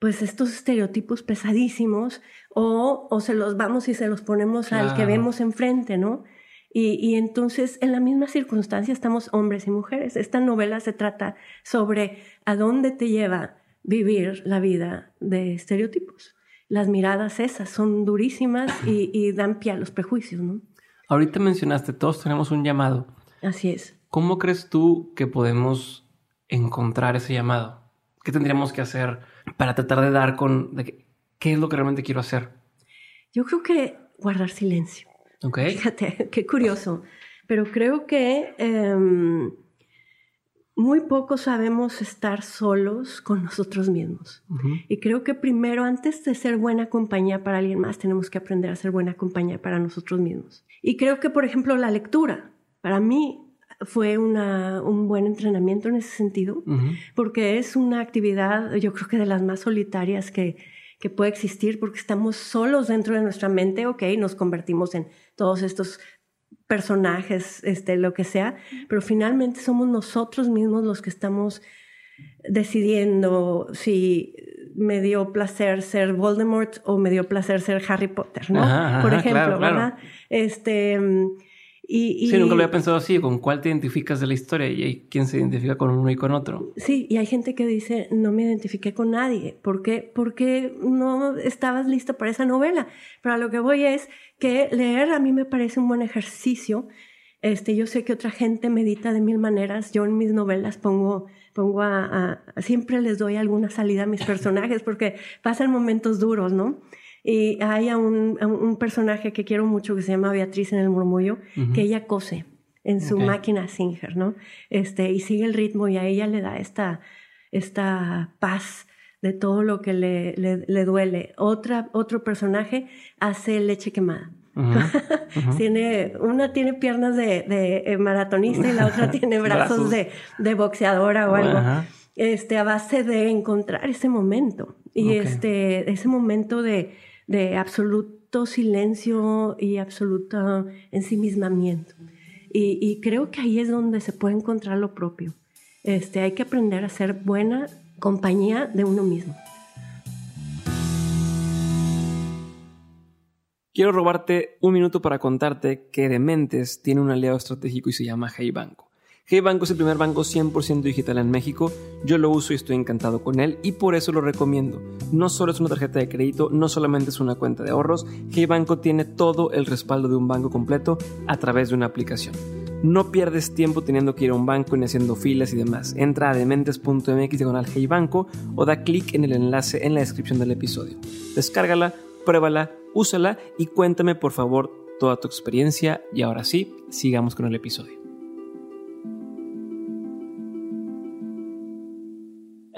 pues estos estereotipos pesadísimos o, o se los vamos y se los ponemos al que vemos enfrente, ¿no? Y, y, entonces en la misma circunstancia estamos hombres y mujeres. Esta novela se trata sobre a dónde te lleva vivir la vida de estereotipos. Las miradas esas son durísimas y, y dan pie a los prejuicios, ¿no? Ahorita mencionaste, todos tenemos un llamado. Así es. ¿Cómo crees tú que podemos encontrar ese llamado? ¿Qué tendríamos que hacer para tratar de dar con qué es lo que realmente quiero hacer? Yo creo que guardar silencio. Ok. Fíjate, qué curioso. Pero creo que em, muy poco sabemos estar solos con nosotros mismos. Y creo que primero, antes de ser buena compañía para alguien más, tenemos que aprender a ser buena compañía para nosotros mismos. Y creo que, por ejemplo, la lectura, para mí fue una, un buen entrenamiento en ese sentido, porque es una actividad, yo creo que de las más solitarias que, que puede existir, porque estamos solos dentro de nuestra mente, ok, nos convertimos en todos estos personajes, este, lo que sea, pero finalmente somos nosotros mismos los que estamos decidiendo si me dio placer ser Voldemort o me dio placer ser Harry Potter, ¿no? Por ejemplo, ¿verdad? Este sí, nunca lo había pensado así, con cuál te identificas de la historia y hay quien se identifica con uno y con otro. Sí, y hay gente que dice, no me identifiqué con nadie, ¿por qué? Porque no estabas listo para esa novela. Pero a lo que voy es que leer a mí me parece un buen ejercicio. Este, yo sé que otra gente medita de mil maneras. Yo en mis novelas pongo, pongo a siempre les doy alguna salida a mis personajes porque pasan momentos duros, ¿no? Y hay un, un, personaje que quiero mucho que se llama Beatriz en el murmullo, que ella cose en su máquina Singer, ¿no? Este, y sigue el ritmo y a ella le da esta, esta paz de todo lo que le, le, duele. Otra, otro personaje hace leche quemada. tiene, una tiene piernas de, de, eh, maratonista y la otra tiene brazos, De, de, boxeadora o algo. Este, a base de encontrar ese momento. Y este, ese momento de, de absoluto silencio y absoluto ensimismamiento. Y, y, creo que ahí es donde se puede encontrar lo propio. Este, hay que aprender a ser buena compañía de uno mismo. Quiero robarte un minuto para contarte que Dementes tiene un aliado estratégico y se llama Hey Banco. Hey Banco es el primer banco 100% digital en México. Yo lo uso y estoy encantado con él y por eso lo recomiendo. No solo es una tarjeta de crédito, no solamente es una cuenta de ahorros, Hey Banco tiene todo el respaldo de un banco completo a través de una aplicación. No pierdes tiempo teniendo que ir a un banco y haciendo filas y demás. Entra a dementes.mx diagonal Hey Banco o da clic en el enlace en la descripción del episodio. Descárgala, pruébala, úsala y cuéntame por favor toda tu experiencia. Y ahora sí, sigamos con el episodio.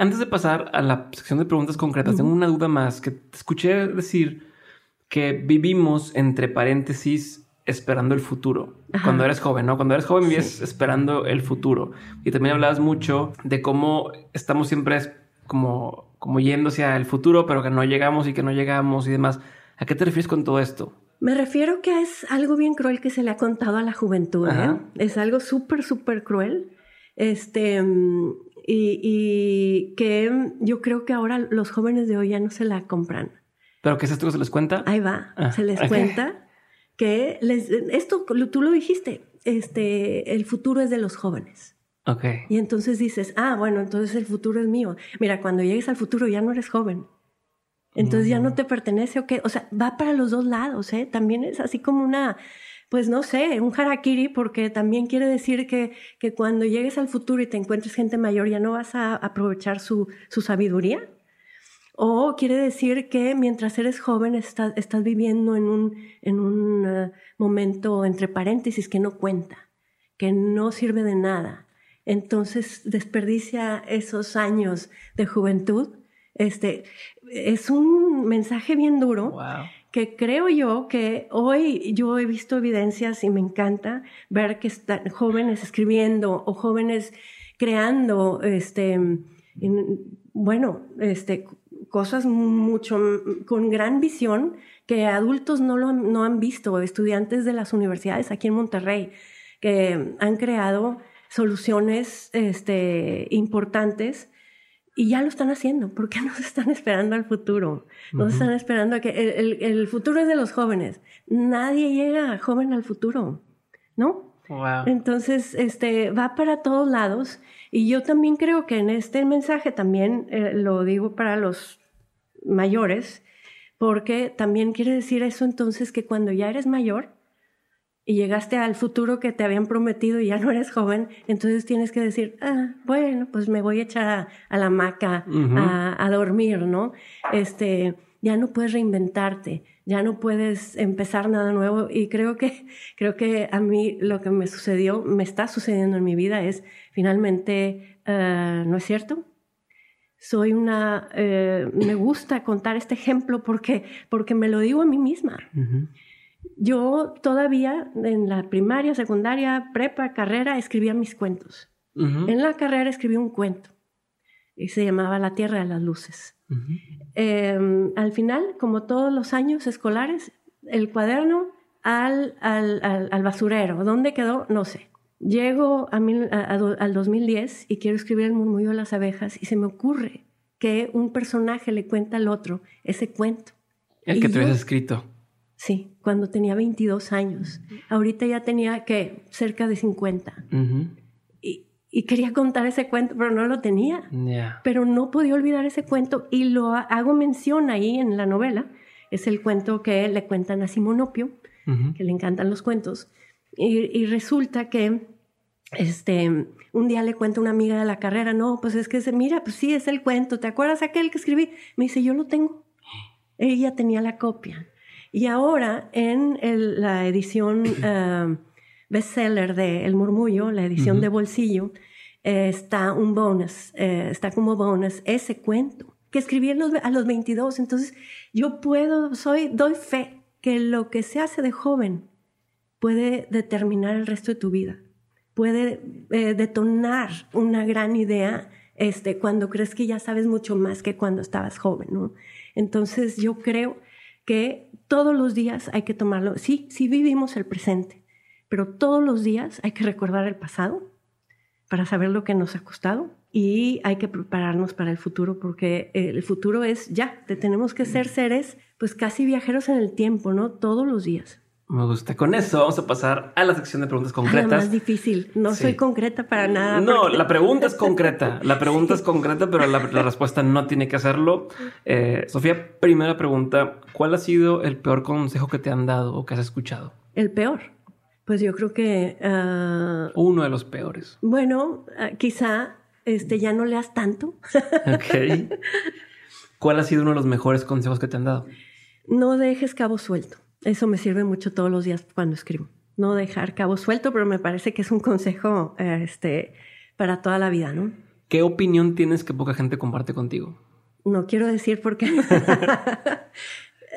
Antes de pasar a la sección de preguntas concretas, tengo una duda más que te escuché decir que vivimos entre paréntesis esperando el futuro. Cuando eres joven, ¿no? Cuando eres joven vives esperando el futuro. Y también hablabas mucho de cómo estamos siempre como, como yendo hacia el futuro, pero que no llegamos y que no llegamos y demás. ¿A qué te refieres con todo esto? Me refiero que es algo bien cruel que se le ha contado a la juventud. ¿eh? Es algo súper, súper cruel. Este, mm, y, que yo creo que ahora los jóvenes de hoy ya no se la compran. ¿Pero qué es esto que se les cuenta? Ahí va, ah, se les cuenta que les, esto tú lo dijiste, este, el futuro es de los jóvenes. Ok. Y entonces dices, ah, bueno, entonces el futuro es mío. Mira, cuando llegues al futuro ya no eres joven. Entonces ya no te pertenece, ok. O sea, va para los dos lados, ¿eh? También es así como una pues no sé, un harakiri, porque también quiere decir que, que cuando llegues al futuro y te encuentres gente mayor, ya no vas a aprovechar su, su sabiduría. O quiere decir que mientras eres joven estás, estás viviendo en un, en un eh, momento entre paréntesis que no cuenta, que no sirve de nada. Entonces desperdicia esos años de juventud. Este, es un mensaje bien duro. Wow que creo yo que hoy yo he visto evidencias y me encanta ver que están jóvenes escribiendo o jóvenes creando este, bueno, este, cosas mucho con gran visión que adultos no, lo, no han visto, estudiantes de las universidades aquí en Monterrey, que han creado soluciones este, importantes y ya lo están haciendo. ¿Por qué no se están esperando al futuro? No se están esperando a que el, el, futuro es de los jóvenes. Nadie llega joven al futuro, ¿no? Entonces, este, va para todos lados. Y yo también creo que en este mensaje también eh, lo digo para los mayores, porque también quiere decir eso entonces que cuando ya eres mayor, y llegaste al futuro que te habían prometido y ya no eres joven, entonces tienes que decir, ah, bueno, pues me voy a echar a, la hamaca a, dormir, ¿no? Este, ya no puedes reinventarte, ya no puedes empezar nada nuevo y creo que, creo que a mí lo que me sucedió, me está sucediendo en mi vida es finalmente, ah, ¿no es cierto? Soy una, eh, me gusta contar este ejemplo porque, porque me lo digo a mí misma. Yo todavía en la primaria, secundaria, prepa, carrera, escribía mis cuentos. En la carrera escribí un cuento y se llamaba La Tierra de las Luces. Em, al final, como todos los años escolares, el cuaderno al, al, basurero. ¿Dónde quedó? No sé. Llego a al 2010 y quiero escribir El murmullo de las abejas y se me ocurre que un personaje le cuenta al otro ese cuento. El que tú has escrito. Sí, cuando tenía 22 años. Ahorita ya tenía que cerca de 50. y, quería contar ese cuento, pero no lo tenía. Pero no podía olvidar ese cuento y lo hago mención ahí en la novela. Es el cuento que le cuentan a Simonopio, que le encantan los cuentos. Y, resulta que este, un día le cuenta una amiga de la carrera, no, pues es que se mira, pues sí, es el cuento, ¿te acuerdas aquel que escribí? Me dice, yo lo tengo. Ella tenía la copia. Y ahora en la edición uh, bestseller de El Murmullo, la edición de bolsillo, eh, está un bonus, eh, está como bonus ese cuento que escribí a los, a los 22. Entonces yo puedo, soy, doy fe que lo que se hace de joven puede determinar el resto de tu vida, puede eh, detonar una gran idea este, cuando crees que ya sabes mucho más que cuando estabas joven, ¿no? Entonces yo creo que todos los días hay que tomarlo. Sí, sí vivimos el presente, pero todos los días hay que recordar el pasado para saber lo que nos ha costado y hay que prepararnos para el futuro porque el futuro es ya, tenemos que ser seres pues casi viajeros en el tiempo, ¿no? Todos los días. Me gusta. Con eso vamos a pasar a la sección de preguntas concretas. más difícil. No soy concreta para nada. No, la pregunta es concreta. La pregunta es concreta, pero la, respuesta no tiene que hacerlo. Eh, Sofía, primera pregunta. ¿Cuál ha sido el peor consejo que te han dado o que has escuchado? El peor. Pues yo creo que... Ah, Uno de los peores. Bueno, ah, quizá este, ya no leas tanto. ok. ¿Cuál ha sido uno de los mejores consejos que te han dado? No dejes cabo suelto. Eso me sirve mucho todos los días cuando escribo. No dejar cabo suelto, pero me parece que es un consejo este, para toda la vida, ¿no? ¿Qué opinión tienes que poca gente comparte contigo? No quiero decir por qué.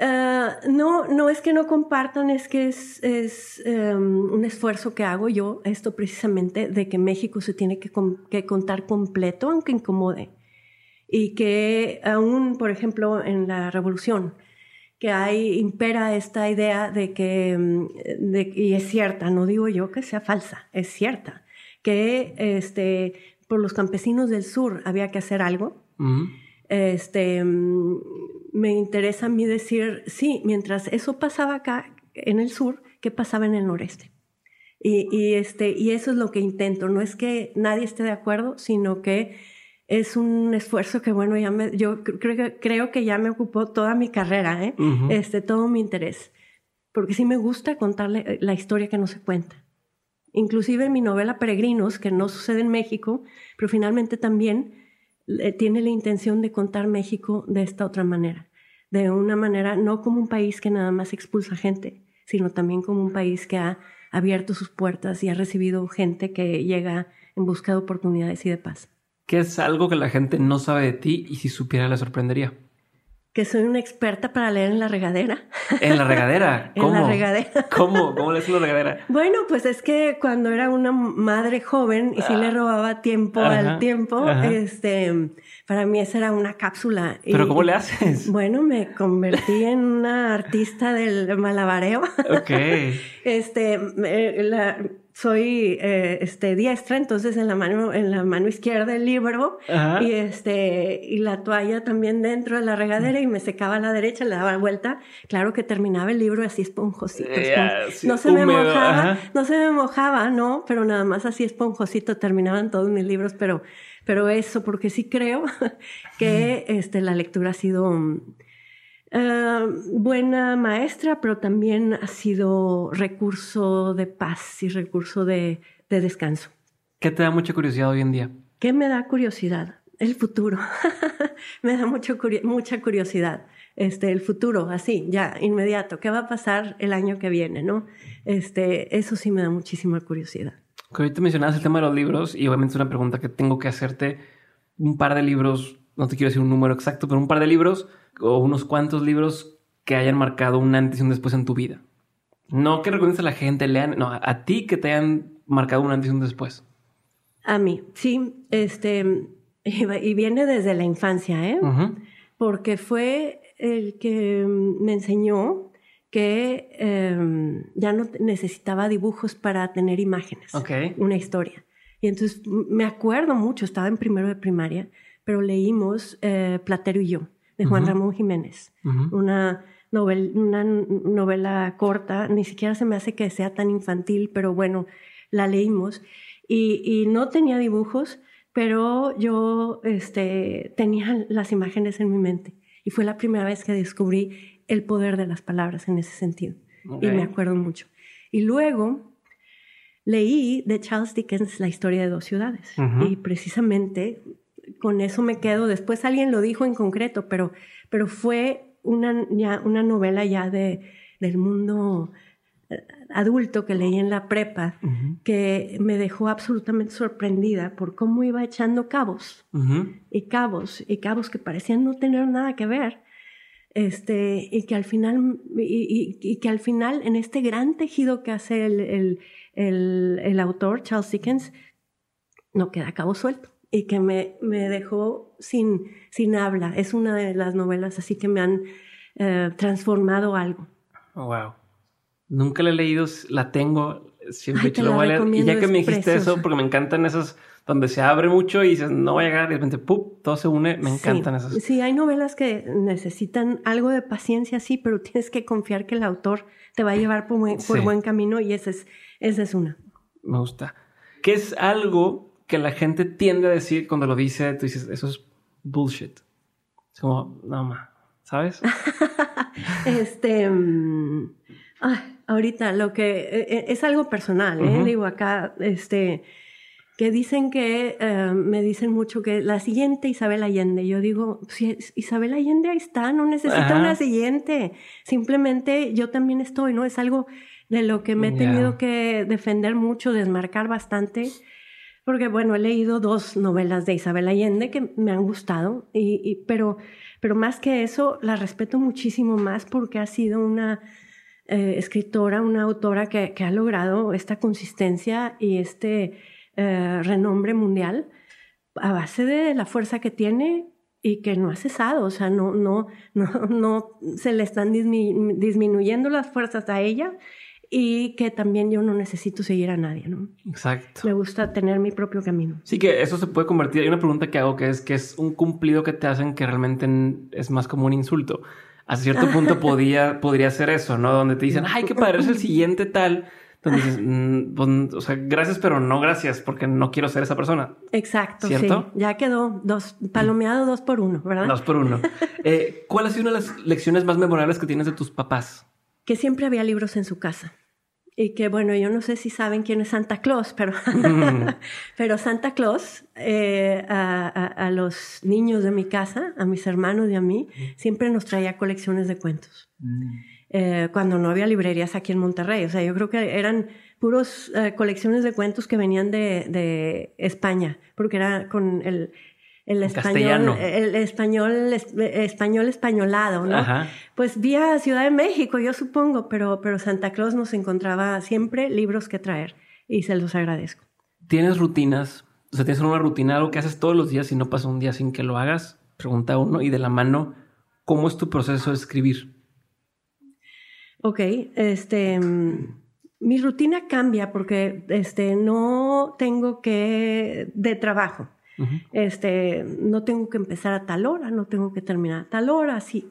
Ah, no, no es que no compartan, es que es, es em, un esfuerzo que hago yo, esto precisamente, de que México se tiene que, que, contar completo, aunque incomode. Y que aún, por ejemplo, en la revolución, que hay, impera esta idea de que, mm, de, y es cierta, no digo yo que sea falsa, es cierta, que este, por los campesinos del sur había que hacer algo. este, mm, me interesa a mí decir, sí, mientras eso pasaba acá en el sur, ¿qué pasaba en el noreste? Y, y, este, y eso es lo que intento, no es que nadie esté de acuerdo, sino que es un esfuerzo que, bueno, ya me, yo creo que, creo que ya me ocupó toda mi carrera, ¿eh? este, todo mi interés. Porque sí me gusta contarle eh, la historia que no se cuenta. Inclusive en mi novela Peregrinos, que no sucede en México, pero finalmente también eh, tiene la intención de contar México de esta otra manera. De una manera, no como un país que nada más expulsa gente, sino también como un país que ha abierto sus puertas y ha recibido gente que llega en busca de oportunidades y de paz. ¿Qué es algo que la gente no sabe de ti y si supiera le sorprendería? que soy una experta para leer en la regadera. ¿En la regadera? ¿Cómo? en la regadera. ¿Cómo? ¿Cómo lees en la regadera? Bueno, pues es que cuando era una madre joven y sí le ah. robaba tiempo al tiempo, este, para mí esa era una cápsula. ¿Pero cómo le haces? Bueno, me convertí en una artista del malabareo. Ok. este, la, soy eh, este, diestra, entonces en la mano, en la mano izquierda el libro y este, y la toalla también dentro de la regadera y me secaba a la derecha, le daba vuelta. Claro que terminaba el libro así esponjosito. no se me mojaba, no se me mojaba, no, pero nada más así esponjosito terminaban todos mis libros, pero, pero eso, porque sí creo que este, la lectura ha sido eh, buena maestra, pero también ha sido recurso de paz y recurso de, descanso. ¿Qué te da mucha curiosidad hoy en día? ¿Qué me da curiosidad? El futuro. me da mucho, mucha curiosidad. Este, el futuro, así, ya, inmediato. ¿Qué va a pasar el año que viene, no? Este, eso sí me da muchísima curiosidad. Ahorita mencionabas el tema de los libros y obviamente es una pregunta que tengo que hacerte. Un par de libros, no te quiero decir un número exacto, pero un par de libros o unos cuantos libros que hayan marcado un antes y un después en tu vida. No que recomiendes a la gente, lean, no, a ti que te hayan marcado un antes y un después. A mí, sí, este, y viene desde la infancia, ¿eh? Porque fue el que me enseñó que em, ya no necesitaba dibujos para tener imágenes, una historia. Y entonces me acuerdo mucho, estaba en primero de primaria, pero leímos eh, Platero y yo de Juan Ramón Jiménez. una, una novela corta, ni siquiera se me hace que sea tan infantil, pero bueno, la leímos. Y, no tenía dibujos, pero yo este, tenía las imágenes en mi mente. Y fue la primera vez que descubrí el poder de las palabras en ese sentido. Y me acuerdo mucho. Y luego leí de Charles Dickens La historia de dos ciudades. Y precisamente con eso me quedo. Después alguien lo dijo en concreto, pero, pero fue una, ya, una novela ya de, del mundo eh, adulto que leí en la prepa, que me dejó absolutamente sorprendida por cómo iba echando cabos y cabos y cabos que parecían no tener nada que ver. Este, y que al final, y, que al final, en este gran tejido que hace el, el, el, el autor, Charles Dickens, no queda cabo suelto y que me, me dejó sin, sin habla. Es una de las novelas así que me han eh, transformado algo. Oh, wow. Nunca la he leído, la tengo, siempre he lo voy a leer. Y ya que me dijiste eso, porque me encantan esas donde se abre mucho y dices, no voy a llegar, y de repente, ¡pum! todo se une, me encantan esas. Sí, hay novelas que necesitan algo de paciencia, sí, pero tienes que confiar que el autor te va a llevar por, por buen camino y esa es, esa es una. Me gusta. ¿Qué es algo que la gente tiende a decir cuando lo dice, tú dices, eso es bullshit. Es como, no, ma, ¿sabes? este, mm, ahorita lo que e, e, es algo personal, ¿eh? digo acá, este, que dicen que, eh, me dicen mucho que la siguiente Isabel Allende, yo digo, si Isabel Allende ahí está, no necesita una siguiente, simplemente yo también estoy, ¿no? Es algo de lo que me he tenido que defender mucho, desmarcar bastante porque bueno, he leído dos novelas de Isabel Allende que me han gustado, y, pero, pero más que eso, la respeto muchísimo más porque ha sido una eh, escritora, una autora que, que, ha logrado esta consistencia y este eh, renombre mundial a base de la fuerza que tiene y que no ha cesado, o sea, no, no, no, no se le están disminuyendo las fuerzas a ella y que también yo no necesito seguir a nadie, ¿no? Exacto. Me gusta tener mi propio camino. Sí, que eso se puede convertir. Hay una pregunta que hago que es que es un cumplido que te hacen que realmente es más como un insulto. A cierto punto podía, podría ser eso, ¿no? Donde te dicen, ay, qué padre, es el siguiente tal. Entonces dices, mm, pues, o sea, gracias, pero no gracias, porque no quiero ser esa persona. Exacto. ¿Cierto? Sí. Ya quedó dos, palomeado dos por uno, ¿verdad? Dos por uno. Eh, ¿Cuál ha sido una de las lecciones más memorables que tienes de tus papás? Que siempre había libros en su casa y que bueno, yo no sé si saben quién es Santa Claus, pero, pero Santa Claus eh, a, los niños de mi casa, a mis hermanos y a mí, siempre nos traía colecciones de cuentos. Mm. Eh, cuando no había librerías aquí en Monterrey, o sea, yo creo que eran puros eh, colecciones de cuentos que venían de, de, España, porque era con el, el español, el español, español españolado, ¿no? Pues vía Ciudad de México, yo supongo, pero, pero Santa Claus nos encontraba siempre libros que traer y se los agradezco. ¿Tienes rutinas? O sea, ¿tienes una rutina, algo que haces todos los días y no pasa un día sin que lo hagas? Pregunta uno y de la mano, ¿cómo es tu proceso de escribir? Ok, este, mi rutina cambia porque este, no tengo que, de trabajo, este, no tengo que empezar a tal hora, no tengo que terminar a tal hora, sí.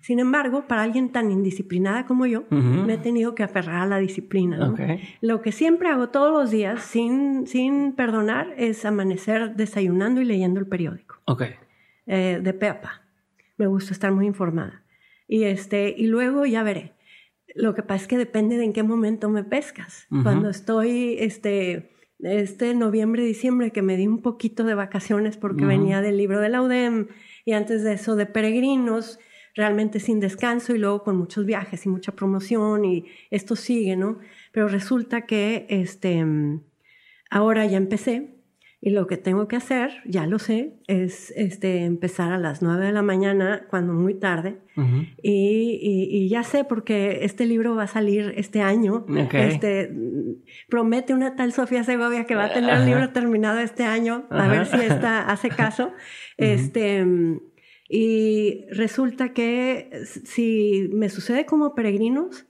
Sin embargo, para alguien tan indisciplinada como yo, me he tenido que aferrar a la disciplina. Lo que siempre hago todos los días, sin, sin perdonar, es amanecer desayunando y leyendo el periódico. Okay. Eh, de pepa. Me gusta estar muy informada. Y, este, y luego ya veré. Lo que pasa es que depende de en qué momento me pescas. Cuando estoy, este, este noviembre, diciembre, que me di un poquito de vacaciones porque venía del libro de la UDEM y antes de eso de peregrinos, realmente sin descanso y luego con muchos viajes y mucha promoción y esto sigue, ¿no? Pero resulta que este, ahora ya empecé y lo que tengo que hacer, ya lo sé, es este, empezar a las nueve de la mañana, cuando muy tarde. y, ya sé porque este libro va a salir este año. Este, promete una tal Sofía Segovia que va a tener el libro terminado este año. A ver si esta hace caso. Este, y resulta que si me sucede como peregrinos,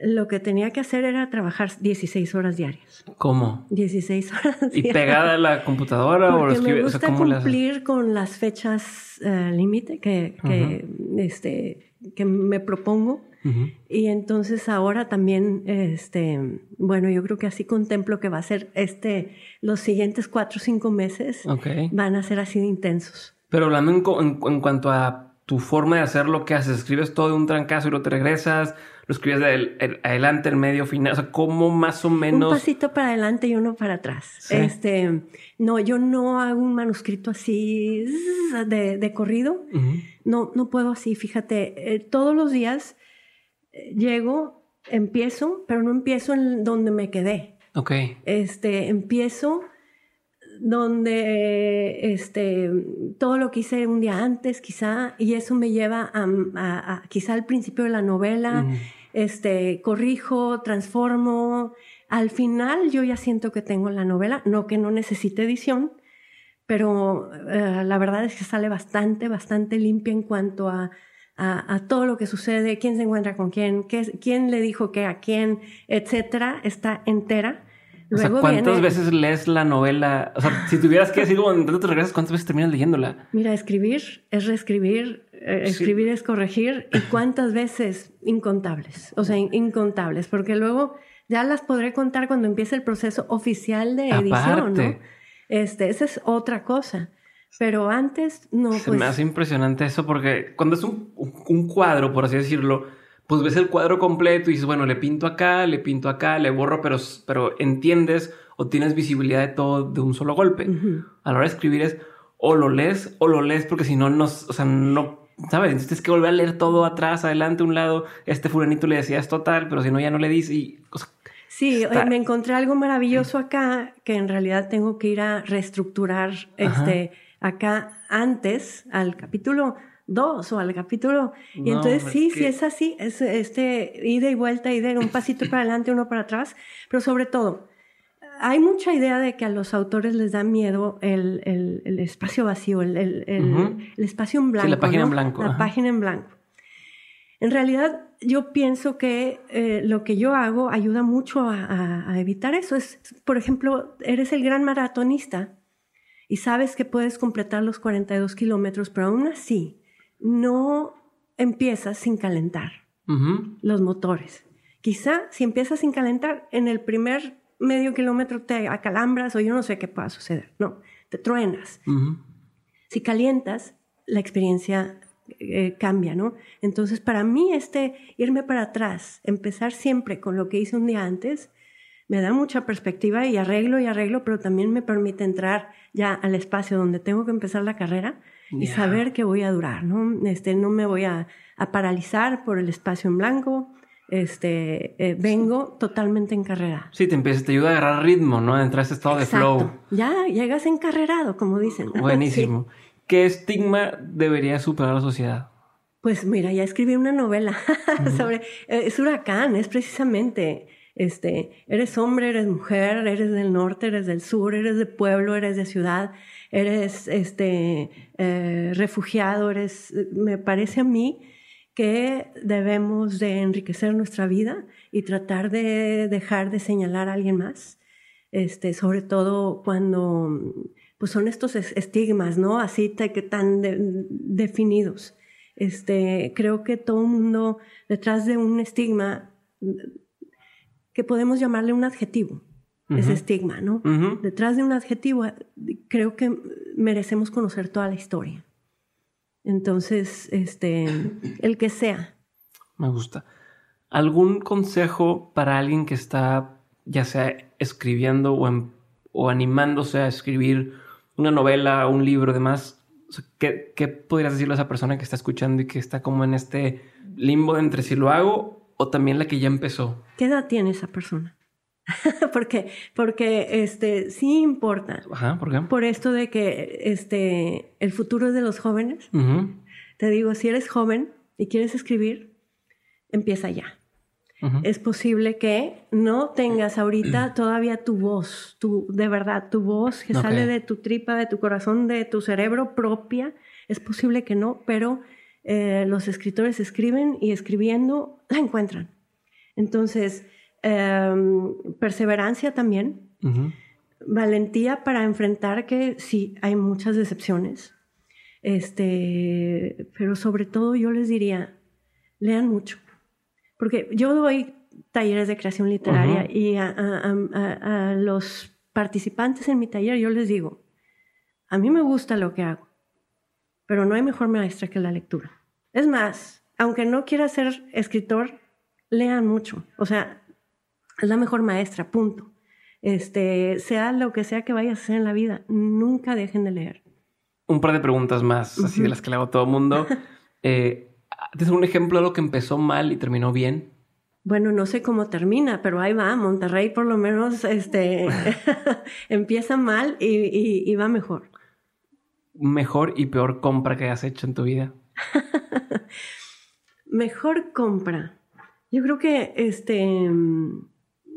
lo que tenía que hacer era trabajar 16 horas diarias. ¿Cómo? 16 horas diarias. ¿Y pegada a la computadora o lo escribe? Me gusta cumplir con las fechas eh, límite que, que, este, que me propongo. Y entonces ahora también, este, bueno, yo creo que así contemplo que va a ser este, los siguientes cuatro o cinco meses van a ser así de intensos. Pero hablando en, en, cuanto a tu forma de hacer lo que haces, escribes todo de un trancazo y luego te regresas, lo escribes de adelante, el medio, final, o sea, ¿cómo más o menos? Un pasito para adelante y uno para atrás. Este, no, yo no hago un manuscrito así de, de corrido. No, no puedo así, fíjate, eh, todos los días eh, llego, empiezo, pero no empiezo en donde me quedé. Ok. Este, empiezo donde este, todo lo que hice un día antes, quizá, y eso me lleva a, quizá al principio de la novela, este, corrijo, transformo. Al final yo ya siento que tengo la novela, no que no necesite edición, pero eh, la verdad es que sale bastante, bastante limpia en cuanto a, a, todo lo que sucede, quién se encuentra con quién, quién le dijo qué a quién, etcétera, está entera. ¿Cuántas veces lees la novela? O sea, si tuvieras que decir cuando te regresas, ¿cuántas veces terminas leyéndola? Mira, escribir es reescribir, eh, escribir es corregir, y cuántas veces incontables, o sea, incontables, porque luego ya las podré contar cuando empiece el proceso oficial de edición, ¿no? Este, esa es otra cosa. Pero antes no. Se me pues hace impresionante eso porque cuando es un, un cuadro, por así decirlo, pues ves el cuadro completo y dices, bueno, le pinto acá, le pinto acá, le borro, pero, pero entiendes o tienes visibilidad de todo de un solo golpe. A la hora de escribir es o lo lees o lo lees porque si no, no, o sea, no, ¿sabes? Entonces tienes que volver a leer todo atrás, adelante, un lado. Este fulanito le decía esto tal, pero si no, ya no le dice y... sí, me encontré algo maravilloso acá que en realidad tengo que ir a reestructurar este acá antes al capítulo dos o al capítulo. Y entonces sí, sí es así, es este ida y vuelta, y de un pasito para adelante, uno para atrás, pero sobre todo, hay mucha idea de que a los autores les da miedo el, el, espacio vacío, el, el, espacio en blanco. la página en blanco. La página en blanco. En realidad, yo pienso que eh, lo que yo hago ayuda mucho a, a, evitar eso. Es, por ejemplo, eres el gran maratonista y sabes que puedes completar los 42 kilómetros, pero aún así no empiezas sin calentar los motores. Quizá si empiezas sin calentar, en el primer medio kilómetro te acalambras o yo no sé qué pueda suceder. No, te truenas. Si calientas, la experiencia eh, cambia, ¿no? Entonces, para mí, este irme para atrás, empezar siempre con lo que hice un día antes, me da mucha perspectiva y arreglo y arreglo, pero también me permite entrar ya al espacio donde tengo que empezar la carrera y saber que voy a durar, ¿no? Este, no me voy a, paralizar por el espacio en blanco, este, eh, vengo totalmente encarrerada. Sí, te empieza, te ayuda a agarrar ritmo, ¿no? Entrar a ese estado de flow. Ya llegas encarrerado, como dicen. Buenísimo. ¿Qué estigma debería superar la sociedad? Pues mira, ya escribí una novela sobre, eh, es huracán, es precisamente, este, eres hombre, eres mujer, eres del norte, eres del sur, eres de pueblo, eres de ciudad, eres, este, eh, refugiado, me parece a mí que debemos de enriquecer nuestra vida y tratar de dejar de señalar a alguien más, este, sobre todo cuando pues son estos estigmas, ¿no? Así que tan definidos. Este, creo que todo el mundo detrás de un estigma que podemos llamarle un adjetivo, ese estigma, ¿no? Detrás de un adjetivo creo que merecemos conocer toda la historia. Entonces, este, el que sea. Me gusta. ¿Algún consejo para alguien que está ya sea escribiendo o, o animándose a escribir una novela, un libro, demás? ¿qué, ¿Qué podrías decirle a esa persona que está escuchando y que está como en este limbo entre si lo hago o también la que ya empezó? ¿Qué edad tiene esa persona? porque, porque este, sí importa. Ajá, ¿por qué? Por esto de que este, el futuro es de los jóvenes. Te digo, si eres joven y quieres escribir, empieza ya. Es posible que no tengas ahorita todavía tu voz, tu, de verdad, tu voz que sale de tu tripa, de tu corazón, de tu cerebro propia. Es posible que no, pero eh, los escritores escriben y escribiendo la encuentran. Entonces, Em, perseverancia también, valentía para enfrentar que sí, hay muchas decepciones, este, pero sobre todo yo les diría, lean mucho, porque yo doy talleres de creación literaria y a, los participantes en mi taller yo les digo, a mí me gusta lo que hago, pero no hay mejor maestra que la lectura. Es más, aunque no quiera ser escritor, lean mucho. O sea, es la mejor maestra, punto. Este, sea lo que sea que vayas a hacer en la vida, nunca dejen de leer. Un par de preguntas más, así de las que le hago a todo el mundo. eh, ¿Tienes un ejemplo de lo que empezó mal y terminó bien? Bueno, no sé cómo termina, pero ahí va. Monterrey por lo menos este, empieza mal y, y, va mejor. ¿Mejor y peor compra que has hecho en tu vida? mejor compra. Yo creo que este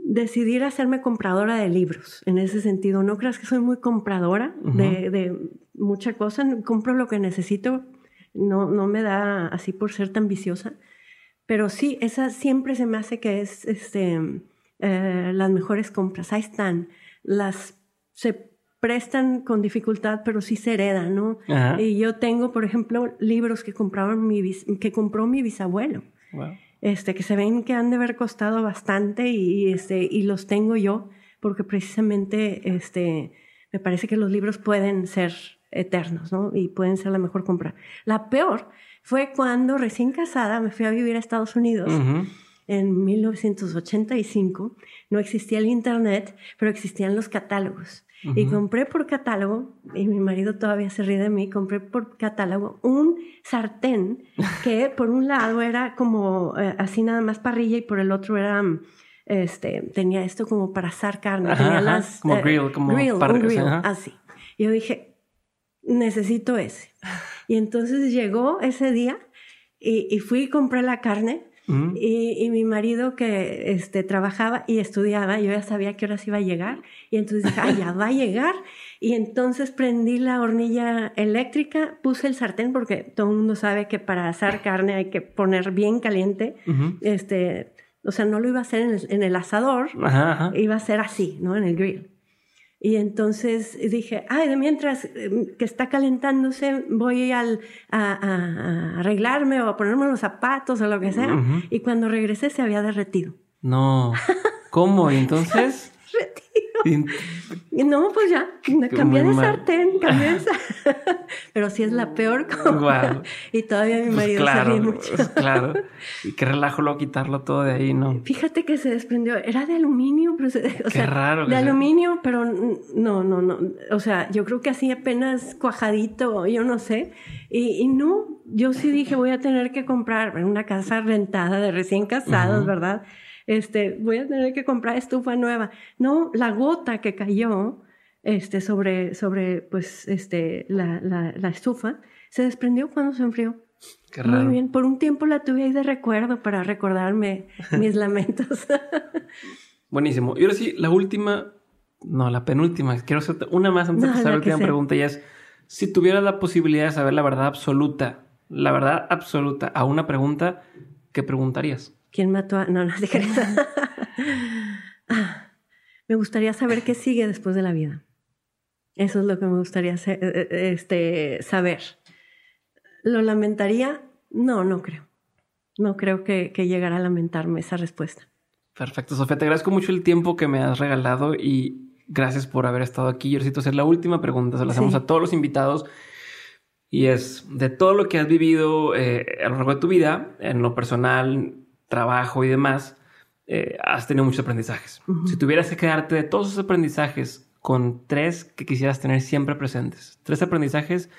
decidir hacerme compradora de libros, en ese sentido. No creas que soy muy compradora de, de, mucha cosa, compro lo que necesito, no, no me da así por ser tan viciosa, pero sí, esa siempre se me hace que es este, eh, las mejores compras. Ahí están, las se prestan con dificultad, pero sí se heredan, ¿no? Y yo tengo, por ejemplo, libros que, compraron mi, que compró mi bisabuelo este, que se ven que han de haber costado bastante y, este, y los tengo yo porque precisamente este, me parece que los libros pueden ser eternos, ¿no? Y pueden ser la mejor compra. La peor fue cuando recién casada me fui a vivir a Estados Unidos. En 1985 no existía el Internet, pero existían los catálogos. Y compré por catálogo, y mi marido todavía se ríe de mí, compré por catálogo un sartén que por un lado era como eh, así nada más parrilla y por el otro era, este, tenía esto como para asar carne. tenía las, como eh, grill, como grill, así. Y yo dije, necesito ese. Y entonces llegó ese día y, y fui y compré la carne y, mi marido que este, trabajaba y estudiaba, yo ya sabía que horas iba a llegar. Y entonces dije, ah, ya va a llegar. Y entonces prendí la hornilla eléctrica, puse el sartén, porque todo el mundo sabe que para asar carne hay que poner bien caliente. este, o sea, no lo iba a hacer en el, asador, iba a ser así, ¿no? En el grill. Y entonces dije, ay, de mientras em, que está calentándose, voy al, a, arreglarme o a ponerme los zapatos o lo que sea. Y cuando regresé se había derretido. No. ¿Cómo? ¿Y entonces? No, pues ya, cambié de sartén, cambié de sartén. Pero sí es la peor. Y todavía mi pues marido se ríe mucho. Pues claro. Y qué relajo luego quitarlo todo de ahí, ¿no? Fíjate que se desprendió. Era de aluminio, pero o qué raro. De aluminio, pero no, no, no. O sea, yo creo que así apenas cuajadito, yo no sé. Y, y no, yo sí dije, voy a tener que comprar una casa rentada de recién casados, ¿verdad? Este, voy a tener que comprar estufa nueva. No, la gota que cayó este, sobre, sobre pues, este, la, la, la estufa se desprendió cuando se enfrió. Qué raro. Muy bien, por un tiempo la tuve ahí de recuerdo para recordarme mis lamentos. Buenísimo. Y ahora sí, la última, no, la penúltima, quiero hacerte una más antes No, de pasar la última sea. pregunta, y es, si tuvieras la posibilidad de saber la verdad absoluta, la verdad absoluta a una pregunta, ¿qué preguntarías? ¿Quién mató a.? No, no te creas. Me gustaría saber qué sigue después de la vida. Eso es lo que me gustaría eh, eh, este, saber. ¿Lo lamentaría? No, no creo. No creo que, que llegara a lamentarme esa respuesta. Perfecto, Sofía, te agradezco mucho el tiempo que me has regalado y gracias por haber estado aquí. Yo necesito hacer la última pregunta, se la hacemos Sí. a todos los invitados. Y es de todo lo que has vivido eh, a lo largo de tu vida, en lo personal, trabajo y demás, eh, has tenido muchos aprendizajes. Si tuvieras que quedarte de todos esos aprendizajes con tres que quisieras tener siempre presentes, tres aprendizajes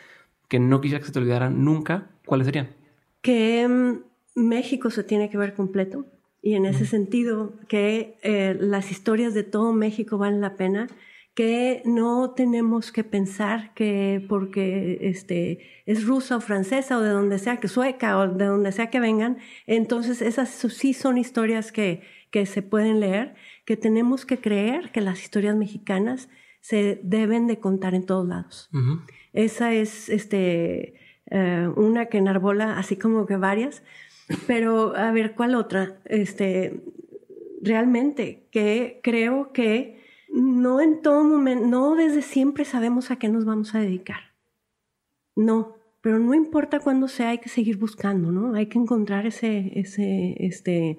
que no quisieras que se te olvidaran nunca, ¿cuáles serían? que mm, México se tiene que ver completo y en ese sentido que eh, las historias de todo México valen la pena, que no tenemos que pensar que porque este, es rusa o francesa o de donde sea que sueca o de donde sea que vengan, entonces esas sí son historias que, que se pueden leer, que tenemos que creer que las historias mexicanas se deben de contar en todos lados. Esa es este, eh, una que enarbola, así como que varias. Pero, a ver, ¿cuál otra? Este, realmente, que creo que no en todo momento, no desde siempre sabemos a qué nos vamos a dedicar. No, pero no importa cuándo sea, hay que seguir buscando, ¿no? Hay que encontrar ese, ese, este,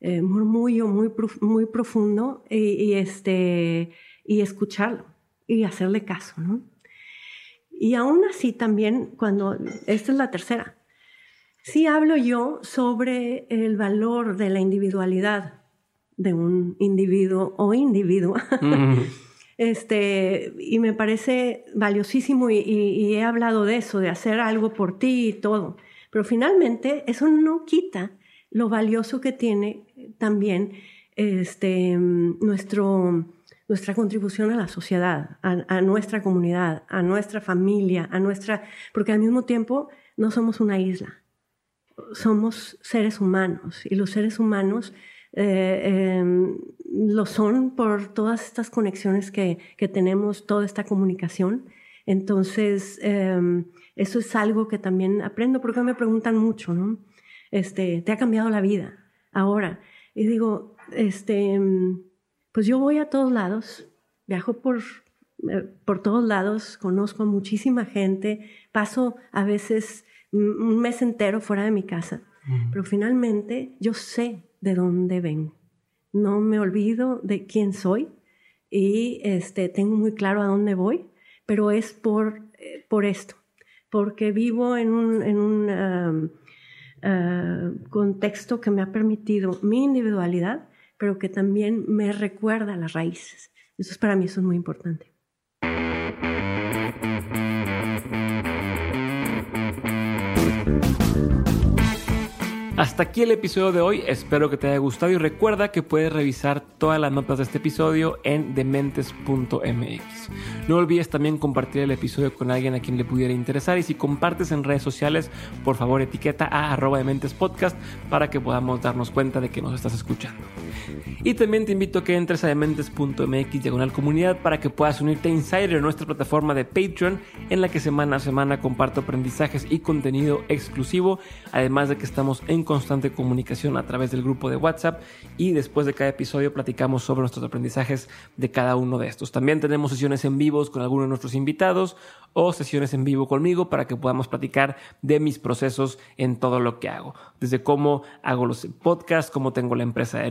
eh, murmullo muy, muy profundo y, y, este, y escucharlo y hacerle caso, ¿no? Y aún así también, cuando, esta es la tercera, sí hablo yo sobre el valor de la individualidad de un individuo o individuo. Este, y me parece valiosísimo y, y- y he hablado de eso, de hacer algo por ti y todo. Pero finalmente eso no quita lo valioso que tiene también este, nuestro, nuestra contribución a la sociedad, a, a nuestra comunidad, a nuestra familia, a nuestra... Porque al mismo tiempo no somos una isla, somos seres humanos y los seres humanos eh, eh, lo son por todas estas conexiones que, que tenemos, toda esta comunicación. Entonces, eh, eso es algo que también aprendo porque me preguntan mucho, ¿no? Este, ¿te ha cambiado la vida ahora? Y digo, este, pues yo voy a todos lados, viajo por, eh, por todos lados, conozco a muchísima gente, paso a veces un mes entero fuera de mi casa, pero finalmente yo sé de dónde vengo. No me olvido de quién soy y este, tengo muy claro a dónde voy, pero es por, eh, por esto, porque vivo en un, en un uh, contexto que me ha permitido mi individualidad, pero que también me recuerda las raíces. Entonces para mí eso es muy importante. Hasta aquí el episodio de hoy, espero que te haya gustado y recuerda que puedes revisar todas las notas de este episodio en dementes.mx. No olvides también compartir el episodio con alguien a quien le pudiera interesar y si compartes en redes sociales, por favor etiqueta a arroba dementes podcast para que podamos darnos cuenta de que nos estás escuchando. Y también te invito a que entres a dementes.mx diagonal comunidad para que puedas unirte a Insider, nuestra plataforma de Patreon, en la que semana a semana comparto aprendizajes y contenido exclusivo, además de que estamos en constante comunicación a través del grupo de WhatsApp y después de cada episodio platicamos sobre nuestros aprendizajes de cada uno de estos. También tenemos sesiones en vivos con algunos de nuestros invitados o sesiones en vivo conmigo para que podamos platicar de mis procesos en todo lo que hago. Desde cómo hago los podcasts, cómo tengo la empresa de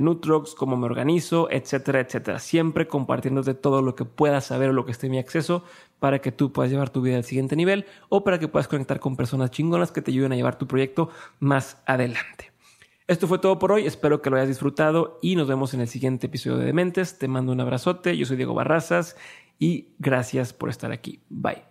Cómo me organizo, etcétera, etcétera. Siempre compartiéndote todo lo que puedas saber o lo que esté en mi acceso para que tú puedas llevar tu vida al siguiente nivel o para que puedas conectar con personas chingonas que te ayuden a llevar tu proyecto más adelante. Esto fue todo por hoy, espero que lo hayas disfrutado y nos vemos en el siguiente episodio de Dementes. Te mando un abrazote, yo soy Diego Barrazas y gracias por estar aquí. Bye.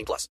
18 plus.